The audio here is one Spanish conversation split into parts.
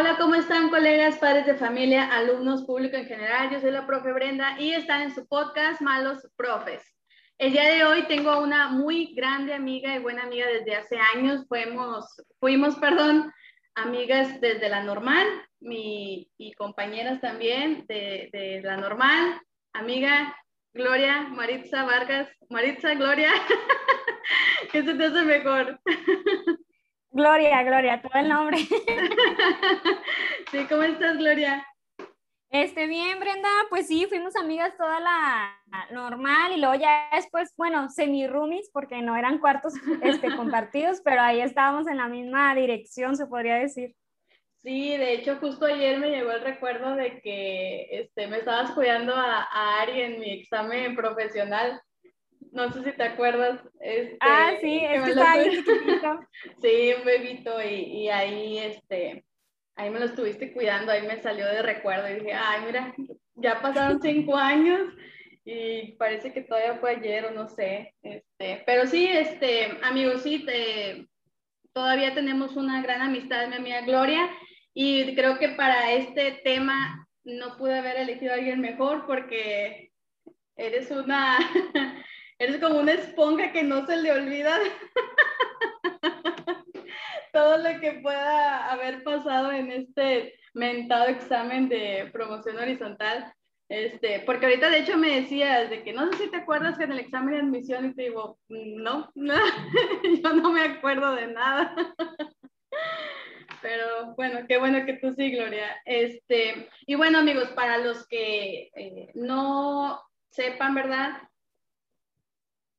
Hola, ¿cómo están colegas, padres de familia, alumnos, público en general? Yo soy la profe Brenda y están en su podcast Malos Profes. El día de hoy tengo a una muy grande amiga y buena amiga desde hace años. Fuimos, fuimos, perdón, amigas desde la normal mi, y compañeras también de, de la normal. Amiga Gloria Maritza Vargas. Maritza, Gloria, ¿qué se te hace mejor? Gloria, Gloria, todo el nombre. Sí, ¿cómo estás, Gloria? Este, bien, Brenda, pues sí, fuimos amigas toda la normal y luego ya después, bueno, semi-roomies, porque no eran cuartos este, compartidos, pero ahí estábamos en la misma dirección, se podría decir. Sí, de hecho, justo ayer me llegó el recuerdo de que este, me estabas cuidando a, a Ari en mi examen profesional. No sé si te acuerdas. Este, ah, sí, es que estaba ahí chiquitito. Sí, un bebito y, y ahí, este, ahí me lo estuviste cuidando, ahí me salió de recuerdo y dije, ay, mira, ya pasaron cinco años y parece que todavía fue ayer o no sé, este, pero sí, este, amigos, sí, te, todavía tenemos una gran amistad, mi amiga Gloria, y creo que para este tema no pude haber elegido a alguien mejor porque eres una, eres como una esponja que no se le olvida todo lo que pueda haber pasado en este mentado examen de promoción horizontal. Este, porque ahorita de hecho me decías de que no sé si te acuerdas que en el examen de admisión y te digo, no, no yo no me acuerdo de nada. Pero bueno, qué bueno que tú sí, Gloria. Este, y bueno, amigos, para los que eh, no sepan, ¿verdad?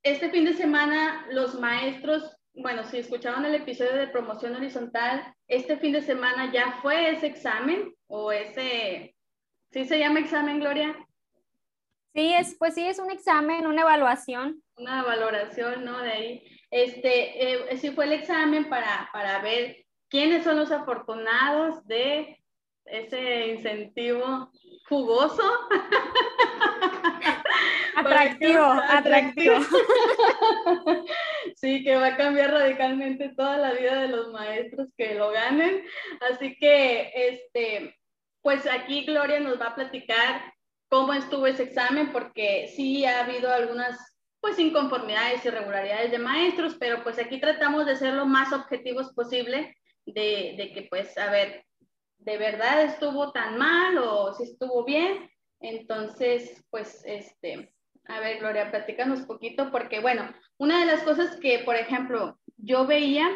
Este fin de semana los maestros bueno, si escuchaban el episodio de promoción horizontal, este fin de semana ya fue ese examen o ese, ¿sí se llama examen, Gloria? Sí, es, pues sí, es un examen, una evaluación. Una valoración, ¿no? De ahí. Este, eh, sí fue el examen para, para ver quiénes son los afortunados de ese incentivo jugoso. Atractivo, atractivo. Sí, que va a cambiar radicalmente toda la vida de los maestros que lo ganen. Así que, este, pues aquí Gloria nos va a platicar cómo estuvo ese examen, porque sí ha habido algunas pues inconformidades, irregularidades de maestros, pero pues aquí tratamos de ser lo más objetivos posible, de, de que pues, a ver, ¿de verdad estuvo tan mal o si estuvo bien? Entonces, pues, este, a ver, Gloria, platícanos poquito, porque bueno, una de las cosas que, por ejemplo, yo veía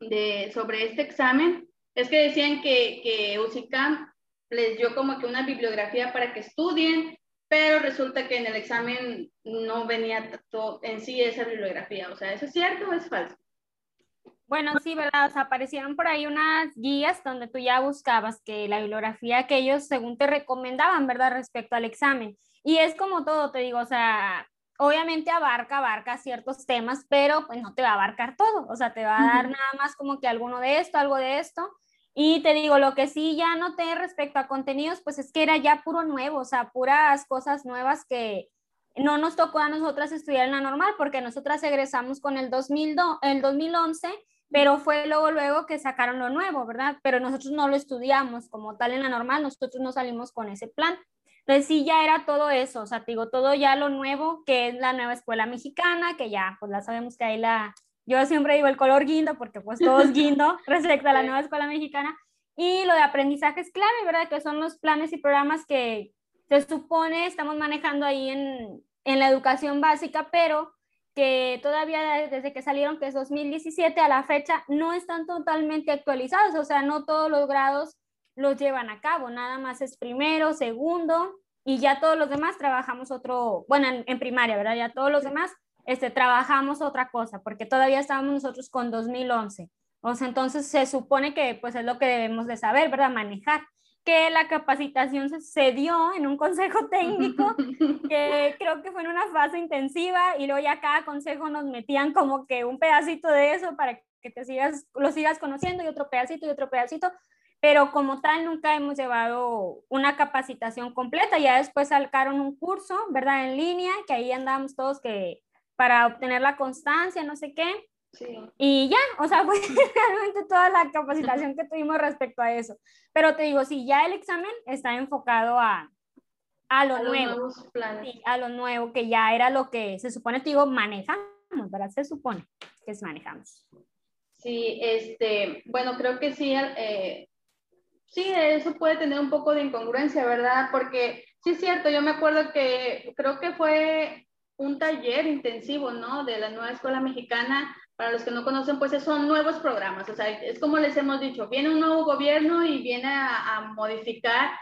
de, sobre este examen es que decían que, que UCICAM les dio como que una bibliografía para que estudien, pero resulta que en el examen no venía todo en sí esa bibliografía. O sea, ¿eso es cierto o es falso? Bueno, sí, ¿verdad? O sea, aparecieron por ahí unas guías donde tú ya buscabas que la bibliografía que ellos según te recomendaban, ¿verdad? Respecto al examen. Y es como todo, te digo, o sea, obviamente abarca, abarca ciertos temas, pero pues no te va a abarcar todo, o sea, te va a dar nada más como que alguno de esto, algo de esto. Y te digo, lo que sí ya noté respecto a contenidos, pues es que era ya puro nuevo, o sea, puras cosas nuevas que no nos tocó a nosotras estudiar en la normal, porque nosotras egresamos con el, 2002, el 2011, pero fue luego, luego que sacaron lo nuevo, ¿verdad? Pero nosotros no lo estudiamos como tal en la normal, nosotros no salimos con ese plan. Entonces sí, ya era todo eso, o sea, te digo, todo ya lo nuevo, que es la nueva escuela mexicana, que ya, pues la sabemos que hay la, yo siempre digo el color guindo, porque pues todo es guindo respecto a la nueva escuela mexicana, y lo de aprendizaje es clave, ¿verdad? Que son los planes y programas que se supone estamos manejando ahí en, en la educación básica, pero que todavía desde que salieron, que es 2017 a la fecha, no están totalmente actualizados, o sea, no todos los grados los llevan a cabo, nada más es primero, segundo y ya todos los demás trabajamos otro, bueno, en, primaria, ¿verdad? Ya todos los demás este, trabajamos otra cosa, porque todavía estábamos nosotros con 2011. O sea, entonces se supone que pues es lo que debemos de saber, ¿verdad? Manejar. Que la capacitación se, dio en un consejo técnico, que creo que fue en una fase intensiva y luego ya cada consejo nos metían como que un pedacito de eso para que te sigas, lo sigas conociendo y otro pedacito y otro pedacito, pero como tal nunca hemos llevado una capacitación completa. Ya después sacaron un curso, ¿verdad? En línea, que ahí andamos todos que para obtener la constancia, no sé qué, Y ya, o sea, fue realmente toda la capacitación que tuvimos respecto a eso. Pero te digo, sí, ya el examen está enfocado a, a lo nuevo. a lo nuevo, que ya era lo que se supone, te digo, manejamos, ¿verdad? Se supone que es manejamos. Sí, este, bueno, creo que sí, eh, sí, eso puede tener un poco de incongruencia, ¿verdad? Porque sí es cierto, yo me acuerdo que creo que fue un taller intensivo, ¿no? De la nueva escuela mexicana. Para los que no conocen, pues son nuevos programas. O sea, es como les hemos dicho, viene un nuevo gobierno y viene a, modificar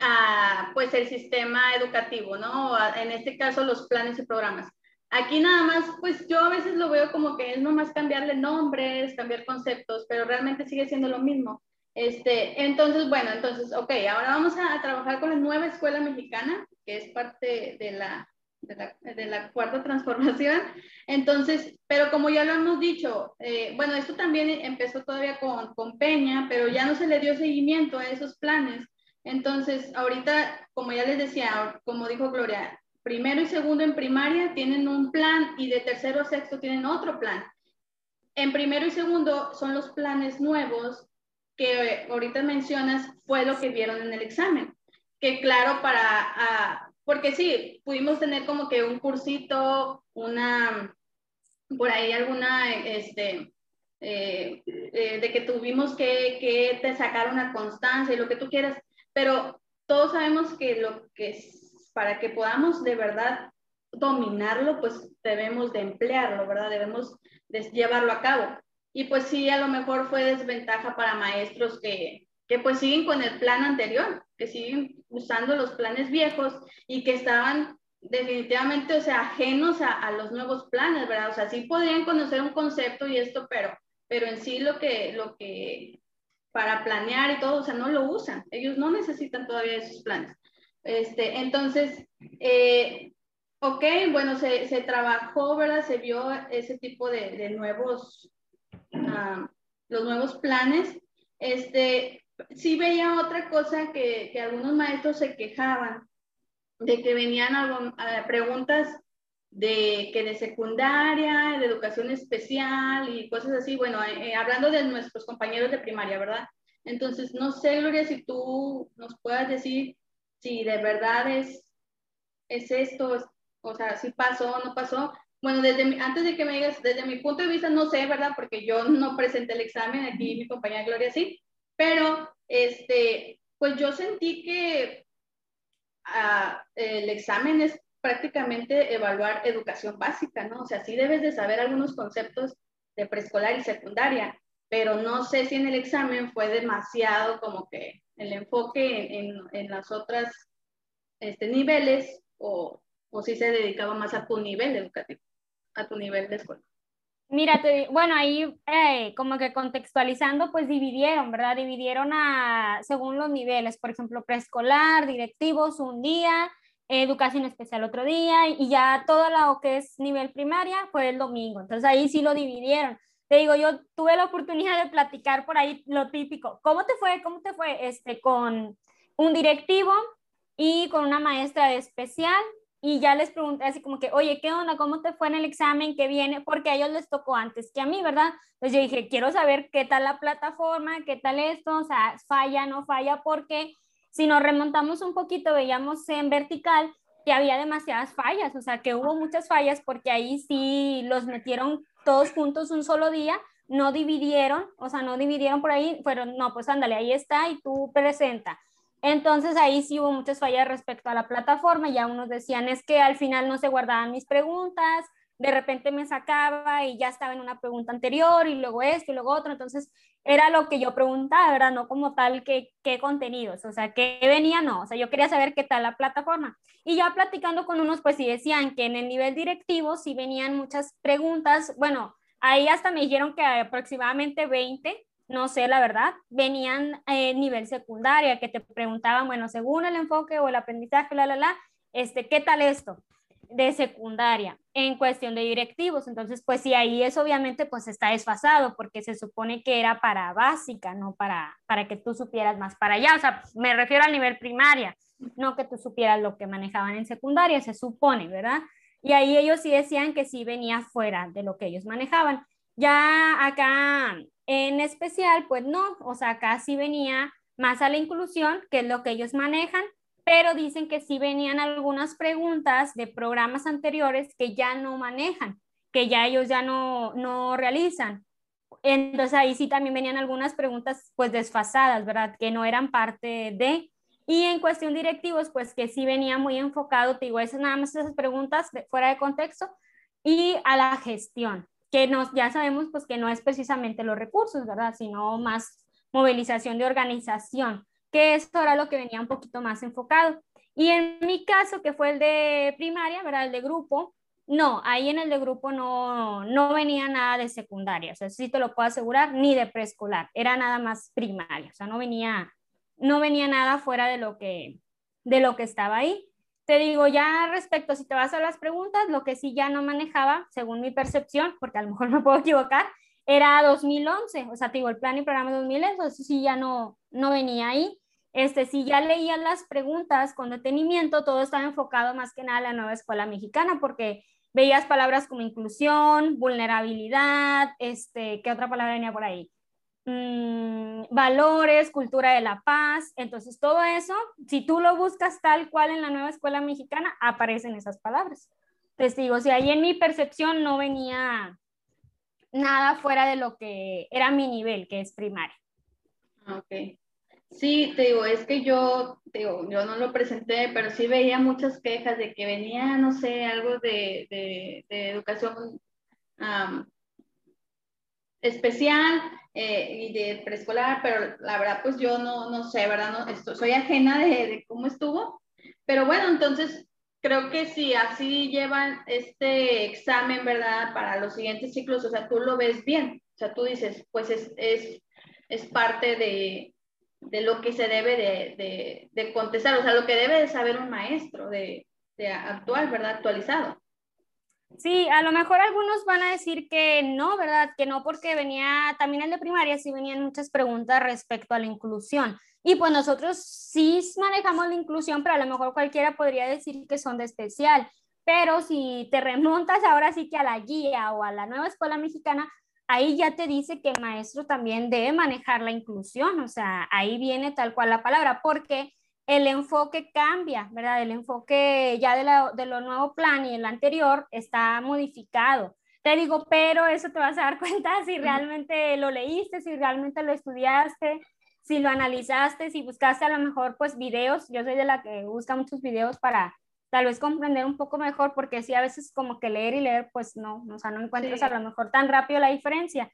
a, pues el sistema educativo, ¿no? En este caso, los planes y programas. Aquí nada más, pues yo a veces lo veo como que es nomás cambiarle nombres, cambiar conceptos, pero realmente sigue siendo lo mismo. Este, entonces, bueno, entonces, ok, ahora vamos a, trabajar con la nueva escuela mexicana, que es parte de la, de la, cuarta transformación. Entonces, pero como ya lo hemos dicho, eh, bueno, esto también empezó todavía con, con Peña, pero ya no se le dio seguimiento a esos planes. Entonces, ahorita, como ya les decía, como dijo Gloria, primero y segundo en primaria tienen un plan y de tercero a sexto tienen otro plan. En primero y segundo son los planes nuevos que ahorita mencionas, fue lo que vieron en el examen. Que claro, para, porque sí, pudimos tener como que un cursito, una, por ahí alguna, este, eh, eh, de que tuvimos que, que te sacar una constancia y lo que tú quieras, pero todos sabemos que lo que para que podamos de verdad dominarlo, pues debemos de emplearlo, ¿verdad? Debemos de llevarlo a cabo. Y pues sí, a lo mejor fue desventaja para maestros que, que pues siguen con el plan anterior, que siguen usando los planes viejos y que estaban definitivamente, o sea, ajenos a, a, los nuevos planes, ¿verdad? O sea, sí podrían conocer un concepto y esto, pero, pero en sí lo que, lo que, para planear y todo, o sea, no lo usan. Ellos no necesitan todavía esos planes. Este, entonces, eh, ok, bueno, se, se, trabajó, ¿verdad? Se vio ese tipo de, de nuevos, uh, los nuevos planes. Este, sí veía otra cosa que, que algunos maestros se quejaban de que venían algo, preguntas de que de secundaria, de educación especial y cosas así, bueno, eh, hablando de nuestros compañeros de primaria, ¿verdad? Entonces, no sé, Gloria, si tú nos puedas decir si de verdad es, es esto, o sea, si pasó o no pasó. Bueno, desde antes de que me digas, desde mi punto de vista no sé, ¿verdad? Porque yo no presenté el examen, aquí mi compañera Gloria sí, pero este, pues yo sentí que ah, el examen es prácticamente evaluar educación básica, ¿no? O sea, sí debes de saber algunos conceptos de preescolar y secundaria, pero no sé si en el examen fue demasiado como que el enfoque en, en, las otras este, niveles o, o si se dedicaba más a tu nivel educativo, a tu nivel de escuela. Mira, bueno, ahí eh, como que contextualizando, pues dividieron, ¿verdad? Dividieron a, según los niveles, por ejemplo, preescolar, directivos un día, educación especial otro día, y ya todo lo que es nivel primaria fue el domingo. Entonces ahí sí lo dividieron te digo, yo tuve la oportunidad de platicar por ahí lo típico. ¿Cómo te fue? ¿Cómo te fue este, con un directivo y con una maestra de especial? Y ya les pregunté así como que, oye, ¿qué onda? ¿Cómo te fue en el examen? ¿Qué viene? Porque a ellos les tocó antes que a mí, ¿verdad? Entonces yo dije, quiero saber qué tal la plataforma, qué tal esto, o sea, falla, no falla, porque si nos remontamos un poquito, veíamos en vertical que había demasiadas fallas, o sea, que hubo muchas fallas porque ahí sí los metieron todos juntos un solo día, no dividieron, o sea, no dividieron por ahí, fueron, no, pues ándale, ahí está y tú presenta. Entonces ahí sí hubo muchas fallas respecto a la plataforma, ya unos decían es que al final no se guardaban mis preguntas, de repente me sacaba y ya estaba en una pregunta anterior y luego esto y luego otro, entonces era lo que yo preguntaba, ¿verdad? No como tal que, qué contenidos, o sea, qué venía, no, o sea, yo quería saber qué tal la plataforma. Y ya platicando con unos, pues sí decían que en el nivel directivo sí venían muchas preguntas, bueno, ahí hasta me dijeron que aproximadamente 20, no sé la verdad, venían en nivel secundaria, que te preguntaban, bueno, según el enfoque o el aprendizaje, la, la, la, este, ¿qué tal esto? de secundaria en cuestión de directivos. Entonces, pues sí, ahí es obviamente pues está desfasado porque se supone que era para básica, no para, para que tú supieras más para allá. O sea, me refiero al nivel primaria, no que tú supieras lo que manejaban en secundaria, se supone, ¿verdad? Y ahí ellos sí decían que sí venía fuera de lo que ellos manejaban. Ya acá en especial, pues no, o sea, acá sí venía más a la inclusión, que es lo que ellos manejan, pero dicen que sí venían algunas preguntas de programas anteriores que ya no manejan, que ya ellos ya no, no realizan. Entonces ahí sí también venían algunas preguntas pues desfasadas, ¿verdad? Que no eran parte de... Y en cuestión directivos, pues que sí venía muy enfocado, te digo, esas nada más esas preguntas fuera de contexto, y a la gestión, que nos, ya sabemos pues que no es precisamente los recursos, ¿verdad? Sino más movilización de organización, que esto era lo que venía un poquito más enfocado. Y en mi caso, que fue el de primaria, ¿verdad? El de grupo, no, ahí en el de grupo no, no venía nada de secundaria, o sea, sí te lo puedo asegurar, ni de preescolar, era nada más primaria, o sea, no venía, no venía nada fuera de lo que, de lo que estaba ahí. Te digo, ya respecto, si te vas a las preguntas, lo que sí ya no manejaba, según mi percepción, porque a lo mejor me puedo equivocar, era 2011, o sea, te digo, el plan y programa 2011, eso sí ya no, no venía ahí. Este, si ya leías las preguntas con detenimiento, todo estaba enfocado más que nada a la nueva escuela mexicana, porque veías palabras como inclusión, vulnerabilidad, este, ¿qué otra palabra venía por ahí? Mm, valores, cultura de la paz. Entonces, todo eso, si tú lo buscas tal cual en la nueva escuela mexicana, aparecen esas palabras. Entonces, digo, si ahí en mi percepción no venía nada fuera de lo que era mi nivel, que es primaria. Ah, ok. Sí, te digo, es que yo, digo, yo no lo presenté, pero sí veía muchas quejas de que venía, no sé, algo de, de, educación especial eh, y de preescolar, pero la verdad, pues yo no, no sé, ¿verdad? No, esto, soy ajena de, de, cómo estuvo, pero bueno, entonces creo que si así llevan este examen, ¿verdad? Para los siguientes ciclos, o sea, tú lo ves bien, o sea, tú dices, pues es, es, es parte de de lo que se debe de, de, contestar, o sea, lo que debe de saber un maestro de, de actual, ¿verdad? Actualizado. Sí, a lo mejor algunos van a decir que no, ¿verdad? Que no, porque venía también el de primaria, sí venían muchas preguntas respecto a la inclusión. Y pues nosotros sí manejamos la inclusión, pero a lo mejor cualquiera podría decir que son de especial. Pero si te remontas ahora sí que a la guía o a la nueva escuela mexicana, ahí ya te dice que el maestro también debe manejar la inclusión, o sea, ahí viene tal cual la palabra, porque el enfoque cambia, ¿verdad? El enfoque ya de, la, de lo nuevo plan y el anterior está modificado. Te digo, pero eso te vas a dar cuenta si realmente lo leíste, si realmente lo estudiaste, si lo analizaste, si buscaste a lo mejor pues videos. Yo soy de la que busca muchos videos para tal vez comprender un poco mejor, porque sí, a veces como que leer y leer, pues no, o sea, no encuentras a lo mejor tan rápido la diferencia.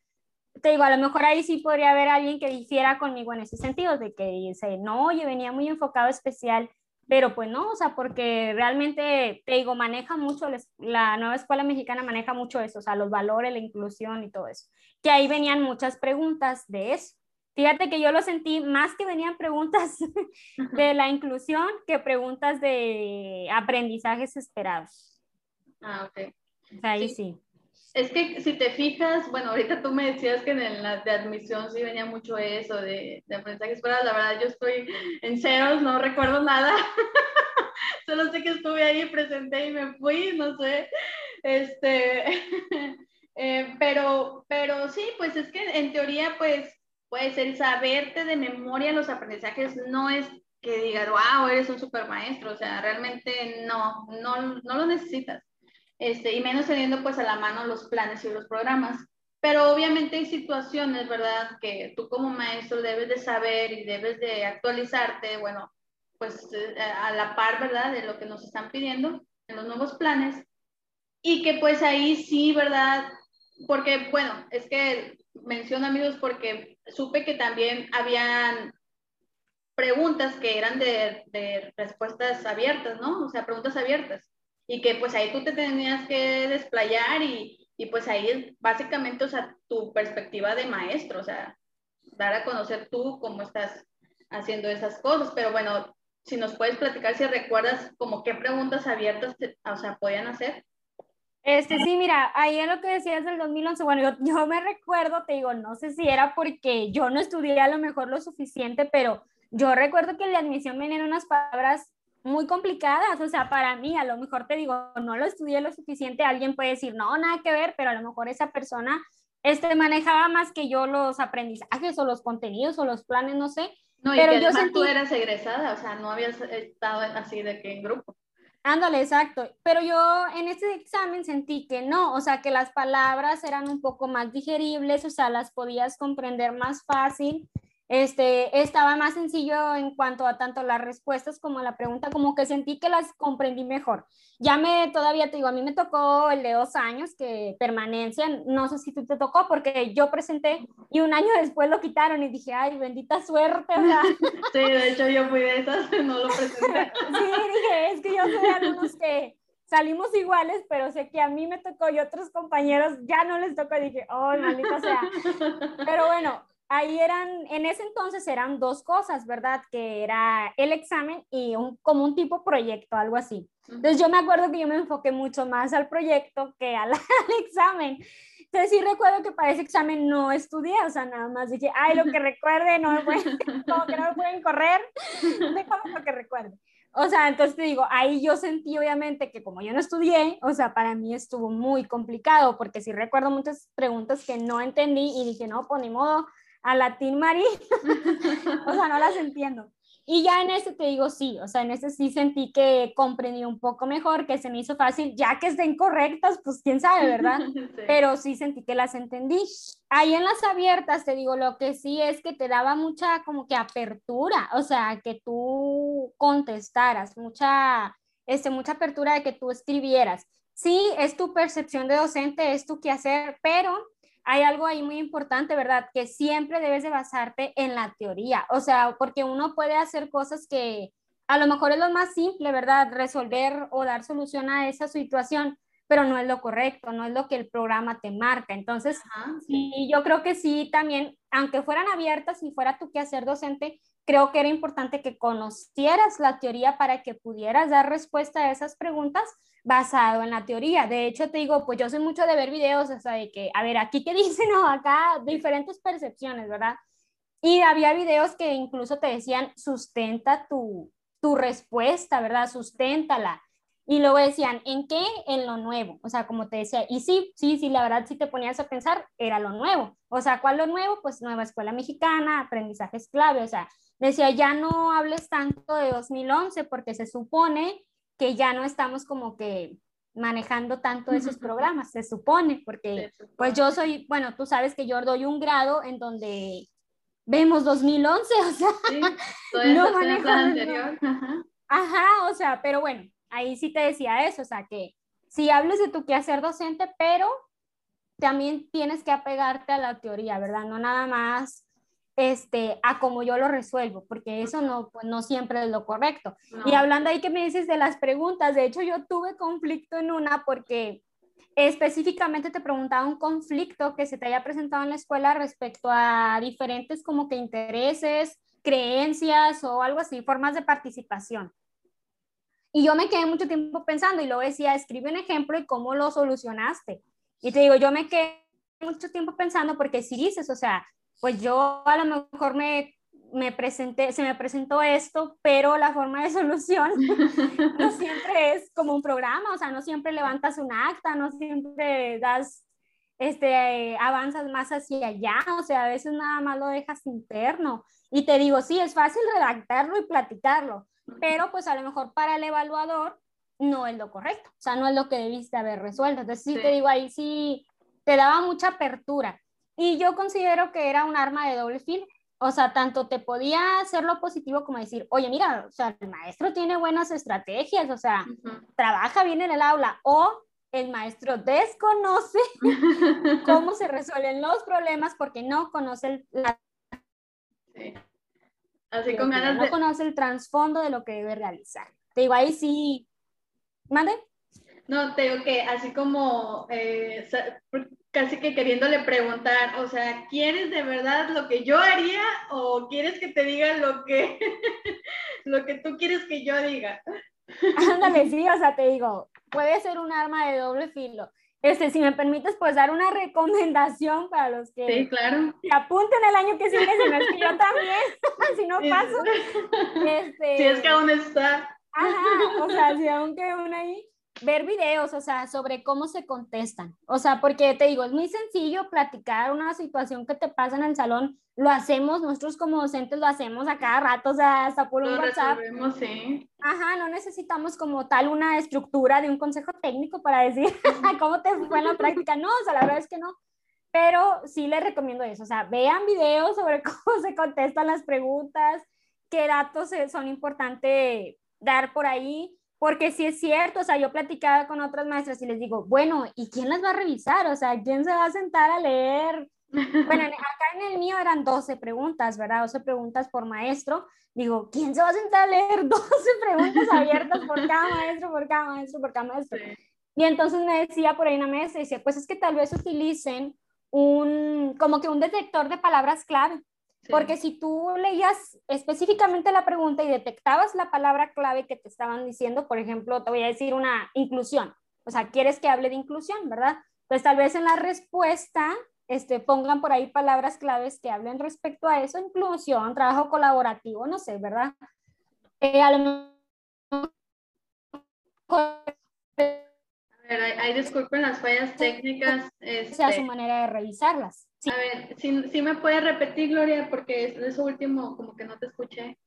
Te digo, a lo mejor ahí sí podría haber alguien que difiera conmigo en ese sentido, de que dice, no, oye, venía muy enfocado especial, pero pues no, o sea, porque realmente, te digo, maneja mucho, la nueva escuela mexicana maneja mucho eso, o sea, los valores, la inclusión y todo eso. Que ahí venían muchas preguntas de eso. Fíjate que yo lo sentí más que venían preguntas de la inclusión que preguntas de aprendizajes esperados. Ah, ok. Ahí sí. Es que si te fijas, bueno, ahorita tú me decías que en la de admisión sí venía mucho eso de, de aprendizajes esperados. La verdad, yo estoy en ceros, no recuerdo nada. Solo sé que estuve ahí, presenté y me fui, no sé. Este, eh, pero, pero sí, pues es que en teoría, pues pues el saberte de memoria los aprendizajes no es que digas, wow, eres un super maestro, o sea, realmente no, no, no lo necesitas. Este, y menos teniendo pues a la mano los planes y los programas. Pero obviamente hay situaciones, ¿verdad? Que tú como maestro debes de saber y debes de actualizarte, bueno, pues eh, a la par, ¿verdad? De lo que nos están pidiendo en los nuevos planes. Y que pues ahí sí, ¿verdad? Porque, bueno, es que menciono amigos porque supe que también habían preguntas que eran de, de, respuestas abiertas, ¿no? O sea, preguntas abiertas. Y que pues ahí tú te tenías que desplayar y, y pues ahí es básicamente, o sea, tu perspectiva de maestro, o sea, dar a conocer tú cómo estás haciendo esas cosas. Pero bueno, si nos puedes platicar si recuerdas como qué preguntas abiertas, o sea, podían hacer. Este, sí, mira, ahí en lo que decías del 2011, bueno, yo, yo, me recuerdo, te digo, no sé si era porque yo no estudié a lo mejor lo suficiente, pero yo recuerdo que en la admisión venían unas palabras muy complicadas, o sea, para mí, a lo mejor te digo, no lo estudié lo suficiente, alguien puede decir, no, nada que ver, pero a lo mejor esa persona este, manejaba más que yo los aprendizajes o los contenidos o los planes, no sé. No, y pero que yo sentí... tú eras egresada, o sea, no habías estado así de que en grupo. Ándale, exacto. Pero yo en este examen sentí que no, o sea, que las palabras eran un poco más digeribles, o sea, las podías comprender más fácil este, estaba más sencillo en cuanto a tanto las respuestas como la pregunta, como que sentí que las comprendí mejor. Ya me, todavía te digo, a mí me tocó el de dos años, que permanencia, no sé si tú te tocó, porque yo presenté y un año después lo quitaron y dije, ay, bendita suerte. Sí, de hecho yo fui de esas, no lo presenté. Sí, dije, es que yo soy de algunos que salimos iguales, pero sé que a mí me tocó y otros compañeros ya no les tocó. Dije, oh, maldita sea. Pero bueno, ahí eran, en ese entonces eran dos cosas, ¿verdad? Que era el examen y un, como un tipo proyecto, algo así. Entonces yo me acuerdo que yo me enfoqué mucho más al proyecto que al, examen. Entonces sí recuerdo que para ese examen no estudié, o sea, nada más dije, ay, lo que recuerde, no me pueden, como que no me pueden correr, déjame lo que recuerde. O sea, entonces te digo, ahí yo sentí obviamente que como yo no estudié, o sea, para mí estuvo muy complicado, porque sí recuerdo muchas preguntas que no entendí y dije, no, pues ni modo, a latín marín, o sea, no las entiendo. Y ya en este te digo sí, o sea, en este sí sentí que comprendí un poco mejor, que se me hizo fácil, ya que estén correctas, pues quién sabe, ¿verdad? Pero sí sentí que las entendí. Ahí en las abiertas, te digo, lo que sí es que te daba mucha como que apertura, o sea, que tú contestaras, mucha, este, mucha apertura de que tú escribieras. Sí, es tu percepción de docente, es tu quehacer, pero hay algo ahí muy importante, ¿verdad? Que siempre debes de basarte en la teoría, o sea, porque uno puede hacer cosas que a lo mejor es lo más simple, ¿verdad? Resolver o dar solución a esa situación, pero no es lo correcto, no es lo que el programa te marca. Entonces, sí, yo creo que sí, también, aunque fueran abiertas y fuera tú que hacer docente, creo que era importante que conocieras la teoría para que pudieras dar respuesta a esas preguntas basado en la teoría. De hecho, te digo, pues yo soy mucho de ver videos, o sea, de que, a ver, aquí qué dicen, o acá diferentes percepciones, ¿verdad? Y había videos que incluso te decían, sustenta tu, tu respuesta, ¿verdad? Susténtala. Y luego decían, ¿en qué? En lo nuevo. O sea, como te decía, y sí, sí, sí, la verdad, si te ponías a pensar, era lo nuevo. O sea, ¿cuál lo nuevo? Pues nueva escuela mexicana, aprendizajes clave. O sea, decía, ya no hables tanto de 2011 porque se supone que ya no estamos como que manejando tanto esos programas, se supone, porque pues yo soy, bueno, tú sabes que yo doy un grado en donde vemos 2011, o sea, no manejo anterior. Ajá. o sea, pero bueno, ahí sí te decía eso, o sea, que si hables de tu quehacer docente, pero también tienes que apegarte a la teoría, ¿verdad? No nada más este, a como yo lo resuelvo, porque eso no, pues, no siempre es lo correcto. Y hablando ahí que me dices de las preguntas, de hecho yo tuve conflicto en una porque específicamente te preguntaba un conflicto que se te haya presentado en la escuela respecto a diferentes como que intereses, creencias o algo así, formas de participación. Y yo me quedé mucho tiempo pensando y luego decía, escribe un ejemplo y cómo lo solucionaste. Y te digo, yo me quedé mucho tiempo pensando porque si dices, o sea, pues yo a lo mejor me, me presenté, se me presentó esto, pero la forma de solución no siempre es como un programa, o sea, no siempre levantas un acta, no siempre das, este, avanzas más hacia allá, o sea, a veces nada más lo dejas interno. Y te digo, sí, es fácil redactarlo y platicarlo, pero pues a lo mejor para el evaluador no es lo correcto, o sea, no es lo que debiste haber resuelto. Entonces, sí, te digo, ahí sí te daba mucha apertura. Y yo considero que era un arma de doble filo. O sea, tanto te podía hacer lo positivo como decir, oye, mira, o sea, el maestro tiene buenas estrategias, o sea, trabaja bien en el aula, o el maestro desconoce cómo se resuelven los problemas porque no conoce el, Así con ganas no conoce el trasfondo de lo que debe realizar. Te digo, ahí sí, ¿mande? No, te digo que así como eh, casi que queriéndole preguntar, o sea, ¿quieres de verdad lo que yo haría o quieres que te diga lo que, lo que tú quieres que yo diga? Ándale, sí, o sea, te digo, puede ser un arma de doble filo. Este, si me permites, pues dar una recomendación para los que sí, claro. se apunten el año que sigue, si no es que yo también, si no paso. Este, si es que aún está. Ajá, o sea, si aún queda una ahí, ver videos, o sea, sobre cómo se contestan. O sea, porque te digo, es muy sencillo platicar una situación que te pasa en el salón. Lo hacemos, nosotros como docentes lo hacemos a cada rato, o sea, hasta por un WhatsApp. Sí. Ajá, no necesitamos como tal una estructura de un consejo técnico para decir cómo te fue en la práctica. No, o sea, la verdad es que no. Pero sí les recomiendo eso, o sea, vean videos sobre cómo se contestan las preguntas, qué datos son importantes dar por ahí porque si es cierto, o sea, yo platicaba con otras maestras y les digo, bueno, ¿y quién las va a revisar? O sea, ¿quién se va a sentar a leer? Bueno, acá en el mío eran 12 preguntas, ¿verdad? 12 preguntas por maestro. Digo, ¿quién se va a sentar a leer 12 preguntas abiertas por cada maestro, por cada maestro, por cada maestro? Y entonces me decía por ahí una maestra, dice, pues es que tal vez utilicen un, como que un detector de palabras clave. Porque si tú leías específicamente la pregunta y detectabas la palabra clave que te estaban diciendo, por ejemplo, te voy a decir una inclusión. O sea, quieres que hable de inclusión, ¿verdad? Pues tal vez en la respuesta este, pongan por ahí palabras claves que hablen respecto a eso, inclusión, trabajo colaborativo, no sé, ¿verdad? Eh, a lo a ver, ahí disculpen las fallas técnicas. Este... Sea su manera de revisarlas. A ver, si, me puedes repetir, Gloria, porque es eso último como que no te escuché.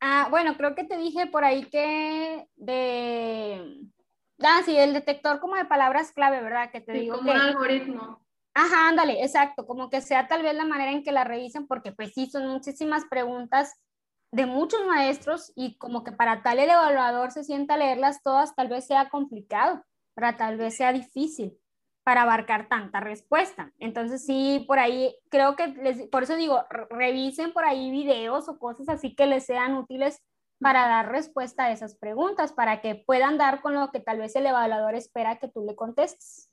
Ah, bueno, creo que te dije por ahí que de... Ah, sí, el detector como de palabras clave, ¿verdad? Que te digo como un algoritmo. Ajá, ándale, exacto, como que sea tal vez la manera en que la revisen, porque pues sí, son muchísimas preguntas de muchos maestros y como que para tal el evaluador se sienta leerlas todas, tal vez sea complicado, para tal vez sea difícil para abarcar tanta respuesta. Entonces sí, por ahí creo que, les, por eso digo, revisen por ahí videos o cosas así que les sean útiles para dar respuesta a esas preguntas, para que puedan dar con lo que tal vez el evaluador espera que tú le contestes.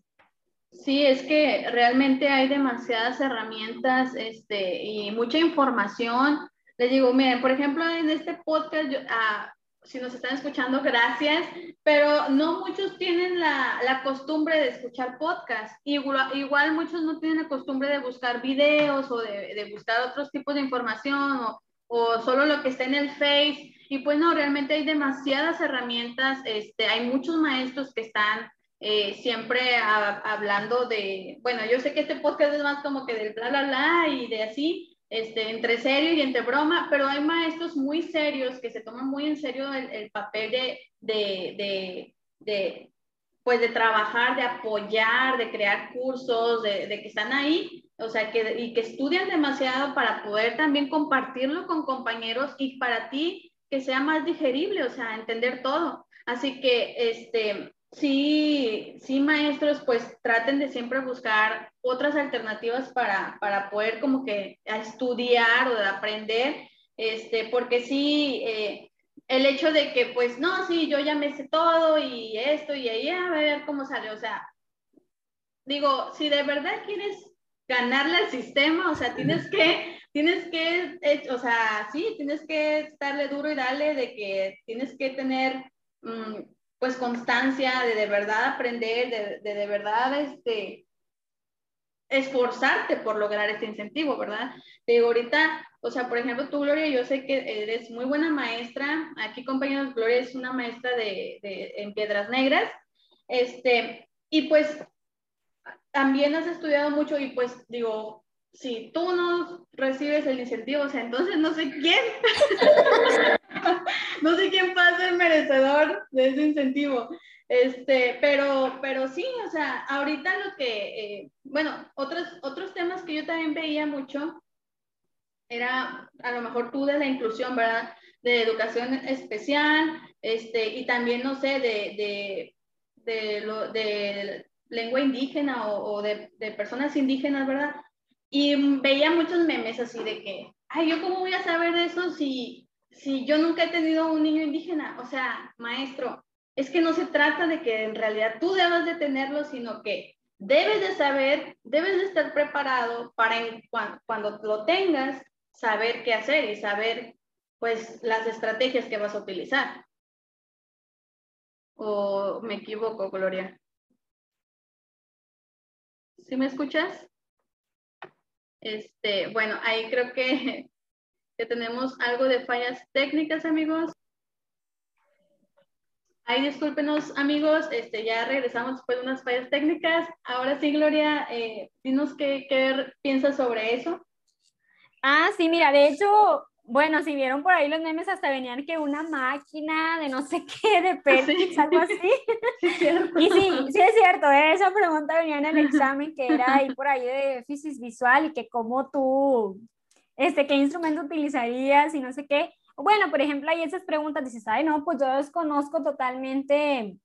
Sí, es que realmente hay demasiadas herramientas este, y mucha información. Les digo, miren, por ejemplo, en este podcast, yo, ah, si nos están escuchando, gracias, pero no muchos tienen la, la costumbre de escuchar podcast. Igual, igual, muchos no tienen la costumbre de buscar videos o de, de buscar otros tipos de información o, o, solo lo que está en el Face. Y pues no, realmente hay demasiadas herramientas, este, hay muchos maestros que están eh, siempre hablando de, bueno, yo sé que este podcast es más como que del bla, bla, bla y de así, este, entre serio y entre broma, pero hay maestros muy serios que se toman muy en serio el, papel de, de, de, pues de trabajar, de apoyar, de crear cursos, de, que están ahí, o sea, que, y que estudian demasiado para poder también compartirlo con compañeros y para ti que sea más digerible, o sea, entender todo. Así que, este, sí, sí, maestros, pues traten de siempre buscar otras alternativas para, para poder como que estudiar o de aprender, este, porque sí, eh, el hecho de que pues no, sí, yo ya me sé todo y esto y ahí a ver cómo sale, o sea, digo, si de verdad quieres ganarle al sistema, o sea, tienes que, tienes que, eh, o sea, sí, tienes que estarle duro y darle de que tienes que tener... Mm, pues constancia, de de verdad aprender, de de, de verdad este, esforzarte por lograr este incentivo, ¿verdad? Te digo, ahorita, o sea, por ejemplo, tú, Gloria, yo sé que eres muy buena maestra. Aquí, compañeros, Gloria es una maestra de, de, en Piedras Negras. Este, y pues también has estudiado mucho y pues digo, si tú no recibes el incentivo, o sea, entonces no sé quién. no sé quién pasa el merecedor de ese incentivo. Este, pero, pero sí, o sea, ahorita lo que, eh, bueno, otros, otros temas que yo también veía mucho era a lo mejor tú de la inclusión, ¿verdad? De educación especial, este, y también, no sé, de, de, de, lo, de lengua indígena o, de, de, personas indígenas, ¿verdad? Y veía muchos memes así de que, ay, ¿yo cómo voy a saber de eso si, si yo nunca he tenido un niño indígena, o sea, maestro, es que no se trata de que en realidad tú debas de tenerlo, sino que debes de saber, debes de estar preparado para cuando, lo tengas, saber qué hacer y saber pues las estrategias que vas a utilizar. ¿O me equivoco, Gloria? ¿Sí me escuchas? Este, bueno, ahí creo que que tenemos algo de fallas técnicas, amigos. Ay, discúlpenos amigos, este, ya regresamos después de unas fallas técnicas. Ahora sí, Gloria, eh, dinos qué, qué piensas sobre eso. Ah, sí, mira, de hecho, bueno, si vieron por ahí los memes, hasta venían que una máquina de no sé qué, de Pérez, algo así. Sí, cierto. Y sí, sí es cierto, esa pregunta venía en el examen que era ahí por ahí de déficit visual y que cómo tú, este, qué instrumento utilizarías y no sé qué. Bueno, por ejemplo, hay esas preguntas, dices, ay, no, pues yo desconozco totalmente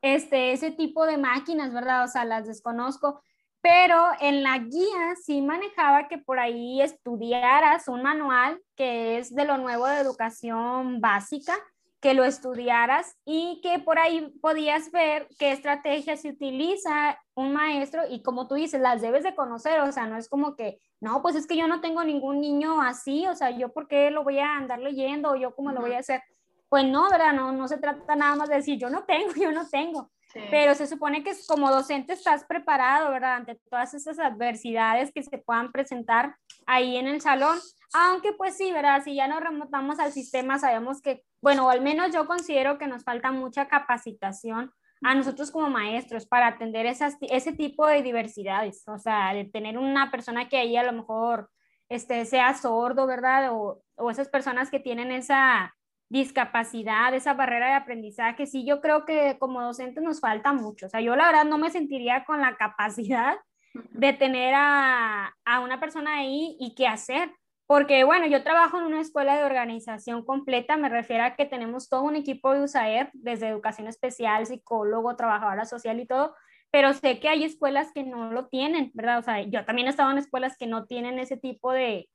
este, ese tipo de máquinas, ¿verdad? O sea, las desconozco, pero en la guía sí manejaba que por ahí estudiaras un manual que es de lo nuevo de educación básica, que lo estudiaras y que por ahí podías ver qué estrategias se utiliza un maestro y como tú dices, las debes de conocer, o sea, no es como que, no, pues es que yo no tengo ningún niño así, o sea, yo por qué lo voy a andar leyendo o yo cómo lo voy a hacer. Pues no, ¿verdad? No, no se trata nada más de decir, yo no tengo, yo no tengo. Pero se supone que como docente estás preparado, ¿verdad? Ante todas esas adversidades que se puedan presentar ahí en el salón. Aunque pues sí, ¿verdad? Si ya nos remontamos al sistema, sabemos que, bueno, al menos yo considero que nos falta mucha capacitación a nosotros como maestros para atender esas, ese tipo de diversidades. O sea, de tener una persona que ahí a lo mejor este, sea sordo, ¿verdad? O, o esas personas que tienen esa discapacidad, esa barrera de aprendizaje, sí, yo creo que como docente nos falta mucho. O sea, yo la verdad no me sentiría con la capacidad de tener a, a una persona ahí y qué hacer. Porque, bueno, yo trabajo en una escuela de organización completa, me refiero a que tenemos todo un equipo de USAER, desde educación especial, psicólogo, trabajadora social y todo, pero sé que hay escuelas que no lo tienen, ¿verdad? O sea, yo también he estado en escuelas que no tienen ese tipo de,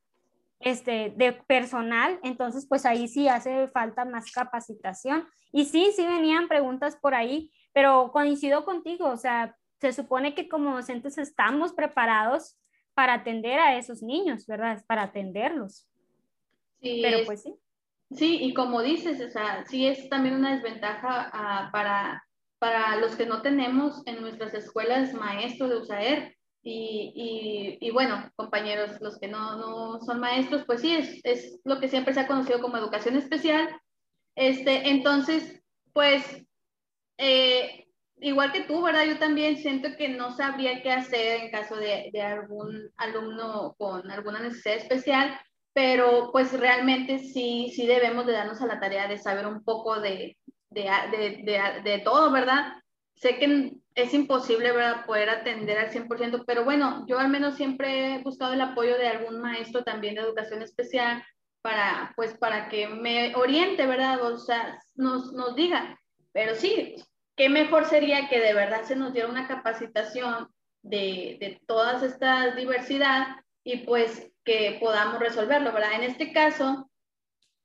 este, de personal, entonces pues ahí sí hace falta más capacitación. Y sí, sí venían preguntas por ahí, pero coincido contigo, o sea, se supone que como docentes estamos preparados para atender a esos niños, ¿verdad? Para atenderlos. Sí, pero pues sí. Sí, y como dices, o sea, sí es también una desventaja uh, para, para los que no tenemos en nuestras escuelas maestros de USAER, y, y, y, bueno, compañeros, los que no, no, son maestros, pues sí, es, es, lo que siempre se ha conocido como educación especial. Este, entonces, pues, eh, igual que tú, ¿verdad? Yo también siento que no sabría qué hacer en caso de, de algún alumno con alguna necesidad especial, pero pues realmente sí, sí debemos de darnos a la tarea de saber un poco de, de, de, todo, ¿verdad? Sé que es imposible ¿verdad? poder atender al 100%, pero bueno, yo al menos siempre he buscado el apoyo de algún maestro también de educación especial para, pues, para que me oriente, ¿verdad? O sea, nos, nos diga, pero sí, qué mejor sería que de verdad se nos diera una capacitación de, de toda esta diversidad y pues que podamos resolverlo, ¿verdad? En este caso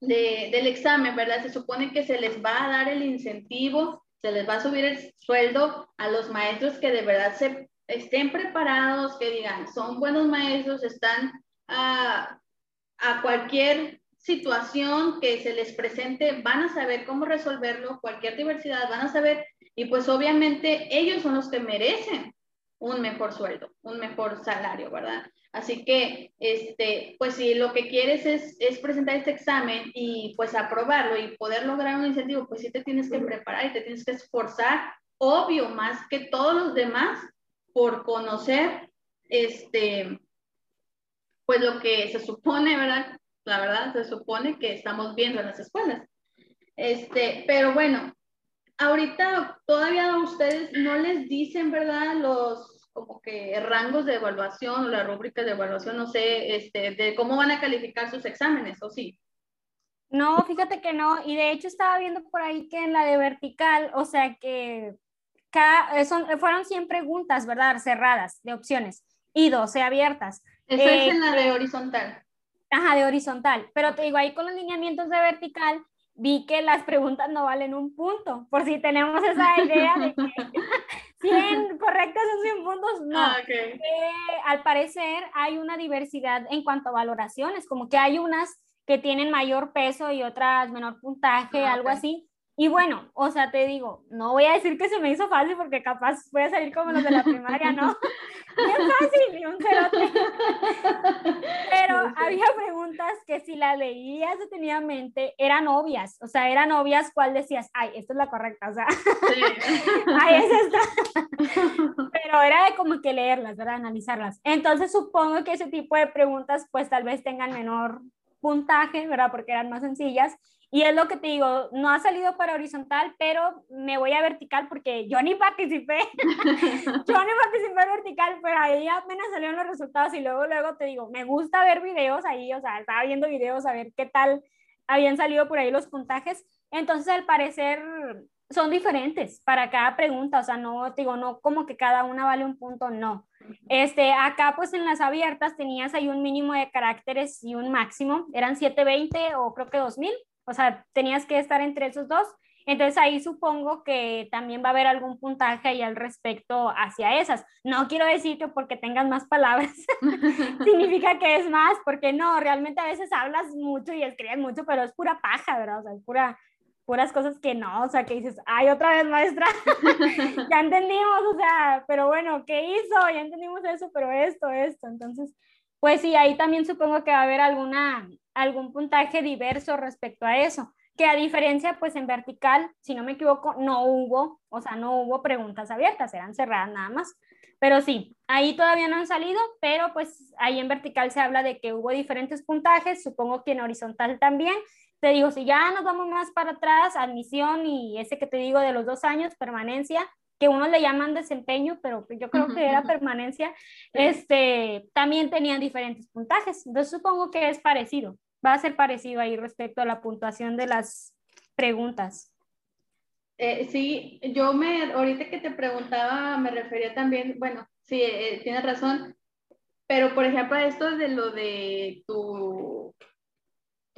de, del examen, ¿verdad? Se supone que se les va a dar el incentivo se les va a subir el sueldo a los maestros que de verdad se estén preparados, que digan, son buenos maestros, están a, a cualquier situación que se les presente, van a saber cómo resolverlo, cualquier diversidad, van a saber, y pues obviamente ellos son los que merecen un mejor sueldo, un mejor salario, ¿verdad? Así que, este, pues si lo que quieres es, es, presentar este examen y pues aprobarlo y poder lograr un incentivo, pues sí te tienes que preparar y te tienes que esforzar, obvio, más que todos los demás, por conocer, este, pues lo que se supone, ¿verdad? La verdad, se supone que estamos viendo en las escuelas. Este, pero bueno, ahorita todavía a ustedes no les dicen, ¿verdad? Los como que rangos de evaluación o la rúbrica de evaluación, no sé, este, de cómo van a calificar sus exámenes, ¿o sí? No, fíjate que no, y de hecho estaba viendo por ahí que en la de vertical, o sea que cada, son, fueron 100 preguntas, ¿verdad? Cerradas, de opciones, y 12 abiertas. Eso es en la de horizontal. Ajá, de horizontal, pero te digo, ahí con los lineamientos de vertical, vi que las preguntas no valen un punto, por si tenemos esa idea de que 100 correctas son 100 puntos, no. Ah, eh, al parecer hay una diversidad en cuanto a valoraciones, como que hay unas que tienen mayor peso y otras menor puntaje, ah, algo así. Y bueno, o sea, te digo, no voy a decir que se me hizo fácil porque capaz voy a salir como los de la primaria, ¿no? bien fácil, y un cerote. Pero había preguntas que si la leías detenidamente eran obvias, o sea, eran obvias cuál decías, ay, esta es la correcta, o sea, sí. ay, es esta. Pero era de como que leerlas, ¿verdad? Analizarlas. Entonces supongo que ese tipo de preguntas pues tal vez tengan menor puntaje, ¿verdad? Porque eran más sencillas y es lo que te digo, no ha salido para horizontal, pero me voy a vertical porque yo ni participé. yo ni participé en vertical, pero ahí apenas salieron los resultados y luego, luego te digo, me gusta ver videos ahí, o sea, estaba viendo videos a ver qué tal habían salido por ahí los puntajes. Entonces, al parecer, son diferentes para cada pregunta, o sea, no, te digo, no como que cada una vale un punto, no. Este, acá pues en las abiertas tenías ahí un mínimo de caracteres y un máximo, eran 720 o creo que 2000 o sea, tenías que estar entre esos dos. Entonces ahí supongo que también va a haber algún puntaje ahí al respecto hacia esas. No quiero decir que porque tengas más palabras significa que es más, porque no, realmente a veces hablas mucho y escribes mucho, pero es pura paja, ¿verdad? O sea, es pura, puras cosas que no, o sea, que dices, ay, otra vez maestra, ya entendimos, o sea, pero bueno, ¿qué hizo? Ya entendimos eso, pero esto, esto. Entonces, pues sí, ahí también supongo que va a haber alguna, algún puntaje diverso respecto a eso, que a diferencia, pues en vertical, si no me equivoco, no hubo, o sea, no hubo preguntas abiertas, eran cerradas nada más. Pero sí, ahí todavía no han salido, pero pues ahí en vertical se habla de que hubo diferentes puntajes, supongo que en horizontal también. Te digo, si ya nos vamos más para atrás, admisión y ese que te digo de los dos años, permanencia, que unos le llaman desempeño, pero yo creo que era permanencia, este, también tenían diferentes puntajes. Entonces supongo que es parecido, va a ser parecido ahí respecto a la puntuación de las preguntas. Eh, sí, yo me, ahorita que te preguntaba, me refería también, bueno, sí, eh, tienes razón, pero por ejemplo, esto de lo de tu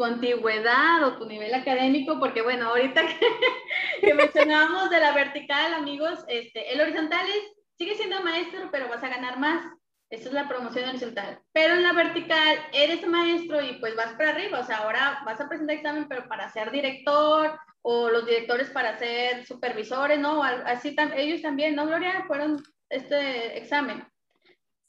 tu antigüedad o tu nivel académico, porque bueno, ahorita que, mencionábamos de la vertical, amigos, este, el horizontal es, sigue siendo maestro, pero vas a ganar más. Esa es la promoción horizontal. Pero en la vertical eres maestro y pues vas para arriba, o sea, ahora vas a presentar examen, pero para ser director o los directores para ser supervisores, ¿no? Así ellos también, ¿no, Gloria? Fueron este examen.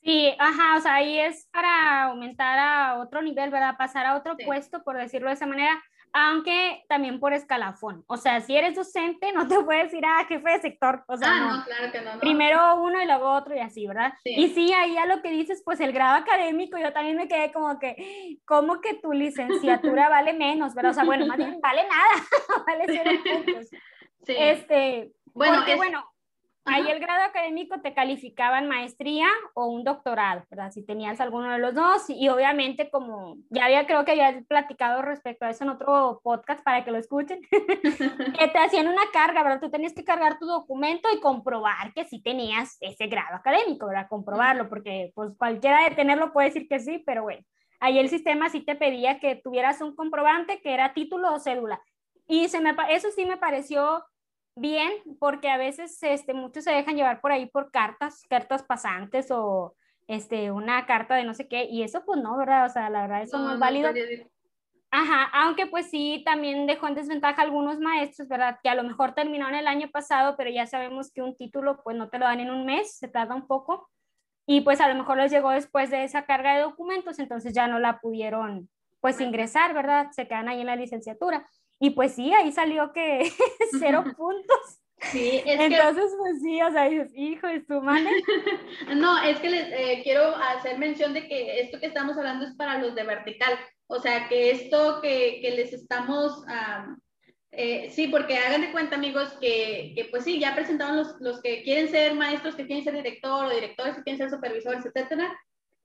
Sí, ajá, o sea, ahí es para aumentar a otro nivel, ¿verdad? Pasar a otro puesto, por decirlo de esa manera, aunque también por escalafón. O sea, si eres docente, no te puedes ir a jefe de sector. O sea, ah, no. claro que no, Primero uno y luego otro y así, ¿verdad? Y sí, ahí a lo que dices, pues el grado académico, yo también me quedé como que, ¿cómo que tu licenciatura vale menos, ¿verdad? O sea, bueno, más bien vale nada, vale cero puntos. Sí. Este, bueno, porque, bueno, Ahí el grado académico te calificaban maestría o un doctorado, ¿verdad? Si tenías alguno de los dos. Y obviamente, como ya había, creo que había platicado respecto a eso en otro podcast para que lo escuchen, que te hacían una carga, ¿verdad? Tú tenías que cargar tu documento y comprobar que sí tenías ese grado académico, ¿verdad? Comprobarlo, porque pues cualquiera de tenerlo puede decir que sí, pero bueno, ahí el sistema sí te pedía que tuvieras un comprobante que era título o cédula. Y se me, eso sí me pareció bien, porque a veces este, muchos se dejan llevar por ahí por cartas, cartas pasantes o este, una carta de no sé qué, y eso pues no, ¿verdad? O sea, la verdad eso no, es válido. Ajá, aunque pues sí, también dejó en desventaja a algunos maestros, ¿verdad? Que a lo mejor terminaron el año pasado, pero ya sabemos que un título pues no te lo dan en un mes, se tarda un poco, y pues a lo mejor les llegó después de esa carga de documentos, entonces ya no la pudieron pues ingresar, ¿verdad? Se quedan ahí en la licenciatura. Y pues sí, ahí salió que cero puntos. Sí, es Entonces, pues sí, o sea, dices, hijo de su madre. no, es que les eh, quiero hacer mención de que esto que estamos hablando es para los de vertical. O sea, que esto que, que les estamos... Eh, sí, porque hagan de cuenta, amigos, que, que, pues sí, ya presentaron los, los que quieren ser maestros, que quieren ser director o directores, que quieren ser supervisores, etcétera.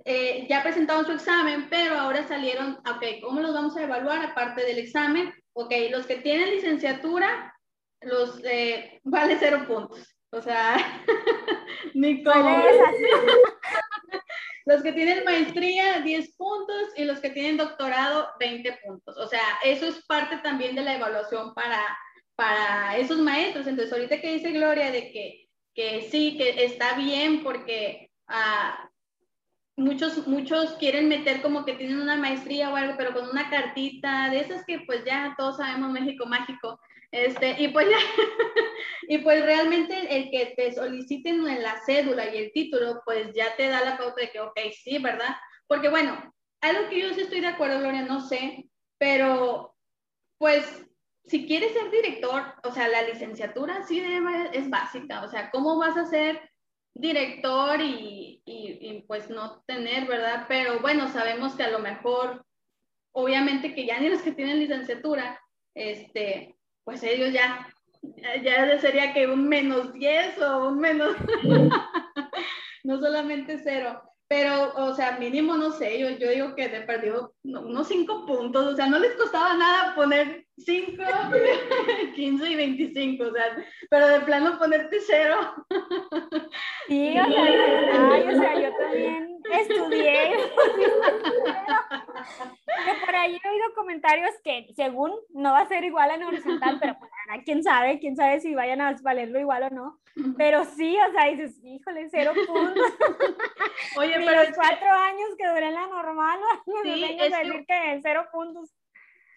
Eh, ya presentaron su examen, pero ahora salieron, ok, ¿cómo los vamos a evaluar aparte del examen? Ok, los que tienen licenciatura, los eh, vale cero puntos. O sea, ni como. los que tienen maestría, 10 puntos, y los que tienen doctorado, 20 puntos. O sea, eso es parte también de la evaluación para, para esos maestros. Entonces, ahorita que dice Gloria de que, que sí, que está bien porque uh, muchos, muchos quieren meter como que tienen una maestría o algo, pero con una cartita de esas que pues ya todos sabemos México mágico. Este, y pues y pues realmente el que te soliciten en la cédula y el título, pues ya te da la pauta de que, ok, sí, ¿verdad? Porque bueno, algo que yo sí estoy de acuerdo, Gloria, no sé, pero pues si quieres ser director, o sea, la licenciatura sí es básica, o sea, ¿cómo vas a ser director y, y, pues no tener, ¿verdad? Pero bueno, sabemos que a lo mejor, obviamente que ya ni los que tienen licenciatura, este, pues ellos ya, ya sería que un menos 10 o un menos, no solamente cero. Pero, o sea, mínimo, no sé, yo, yo digo que de perdido unos cinco puntos, o sea, no les costaba nada poner 5, 15 y 25, o sea, pero de plano ponerte cero. Sí, o sea, ay, o sea, yo también estudié. que por ahí he oído comentarios que según no va a ser igual en horizontal, pero pues, quién sabe, quién sabe si vayan a valerlo igual o no. Pero sí, o sea, dices, híjole, cero puntos. Oye, pero los cuatro años que duré en la normal, sí, me a decir que... que cero puntos.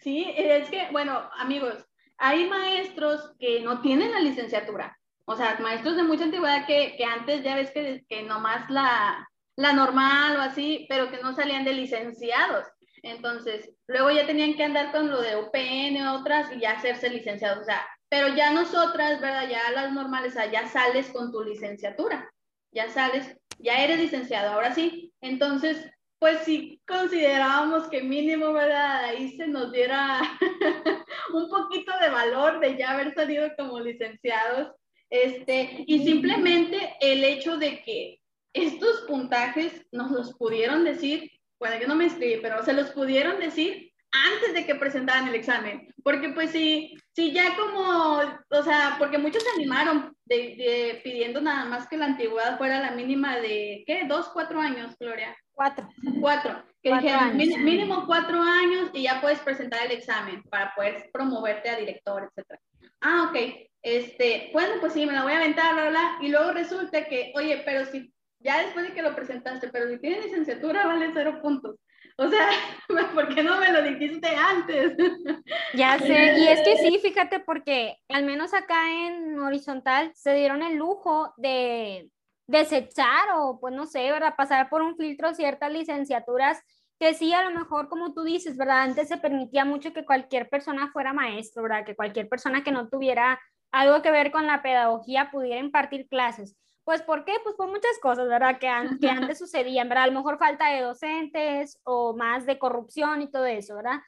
Sí, es que, bueno, amigos, hay maestros que no tienen la licenciatura. O sea, maestros de mucha antigüedad que, que antes ya ves que, que nomás la, la normal o así, pero que no salían de licenciados. Entonces, luego ya tenían que andar con lo de UPN o otras y ya hacerse licenciados. O sea, pero ya nosotras, ¿verdad? Ya las normales, ya sales con tu licenciatura. Ya sales, ya eres licenciado, ahora sí. Entonces, pues sí considerábamos que mínimo, ¿verdad? Ahí se nos diera un poquito de valor de ya haber salido como licenciados. Este, y simplemente el hecho de que estos puntajes nos los pudieron decir bueno, yo no me inscribí, pero se los pudieron decir antes de que presentaran el examen, porque pues sí, sí ya como, o sea, porque muchos se animaron de, pidiendo nada más que la antigüedad fuera la mínima de, ¿qué? ¿Dos, cuatro años, Gloria? Cuatro. Cuatro. Que dijeron, mínimo cuatro años y ya puedes presentar el examen para poder promoverte a director, etc. Ah, ok. Este, bueno, pues sí, me la voy a aventar, bla, bla, y luego resulta que, oye, pero si ya después de que lo presentaste, pero si tienes licenciatura vale cero puntos. O sea, ¿por qué no me lo dijiste antes? Ya sé, y es que sí, fíjate, porque al menos acá en horizontal se dieron el lujo de desechar o pues no sé, ¿verdad? Pasar por un filtro ciertas licenciaturas que sí, a lo mejor como tú dices, ¿verdad? Antes se permitía mucho que cualquier persona fuera maestro, ¿verdad? Que cualquier persona que no tuviera algo que ver con la pedagogía pudiera impartir clases. Pues, ¿por qué? Pues por muchas cosas, ¿verdad? Que, que antes sucedían, ¿verdad? A lo mejor falta de docentes o más de corrupción y todo eso, ¿verdad?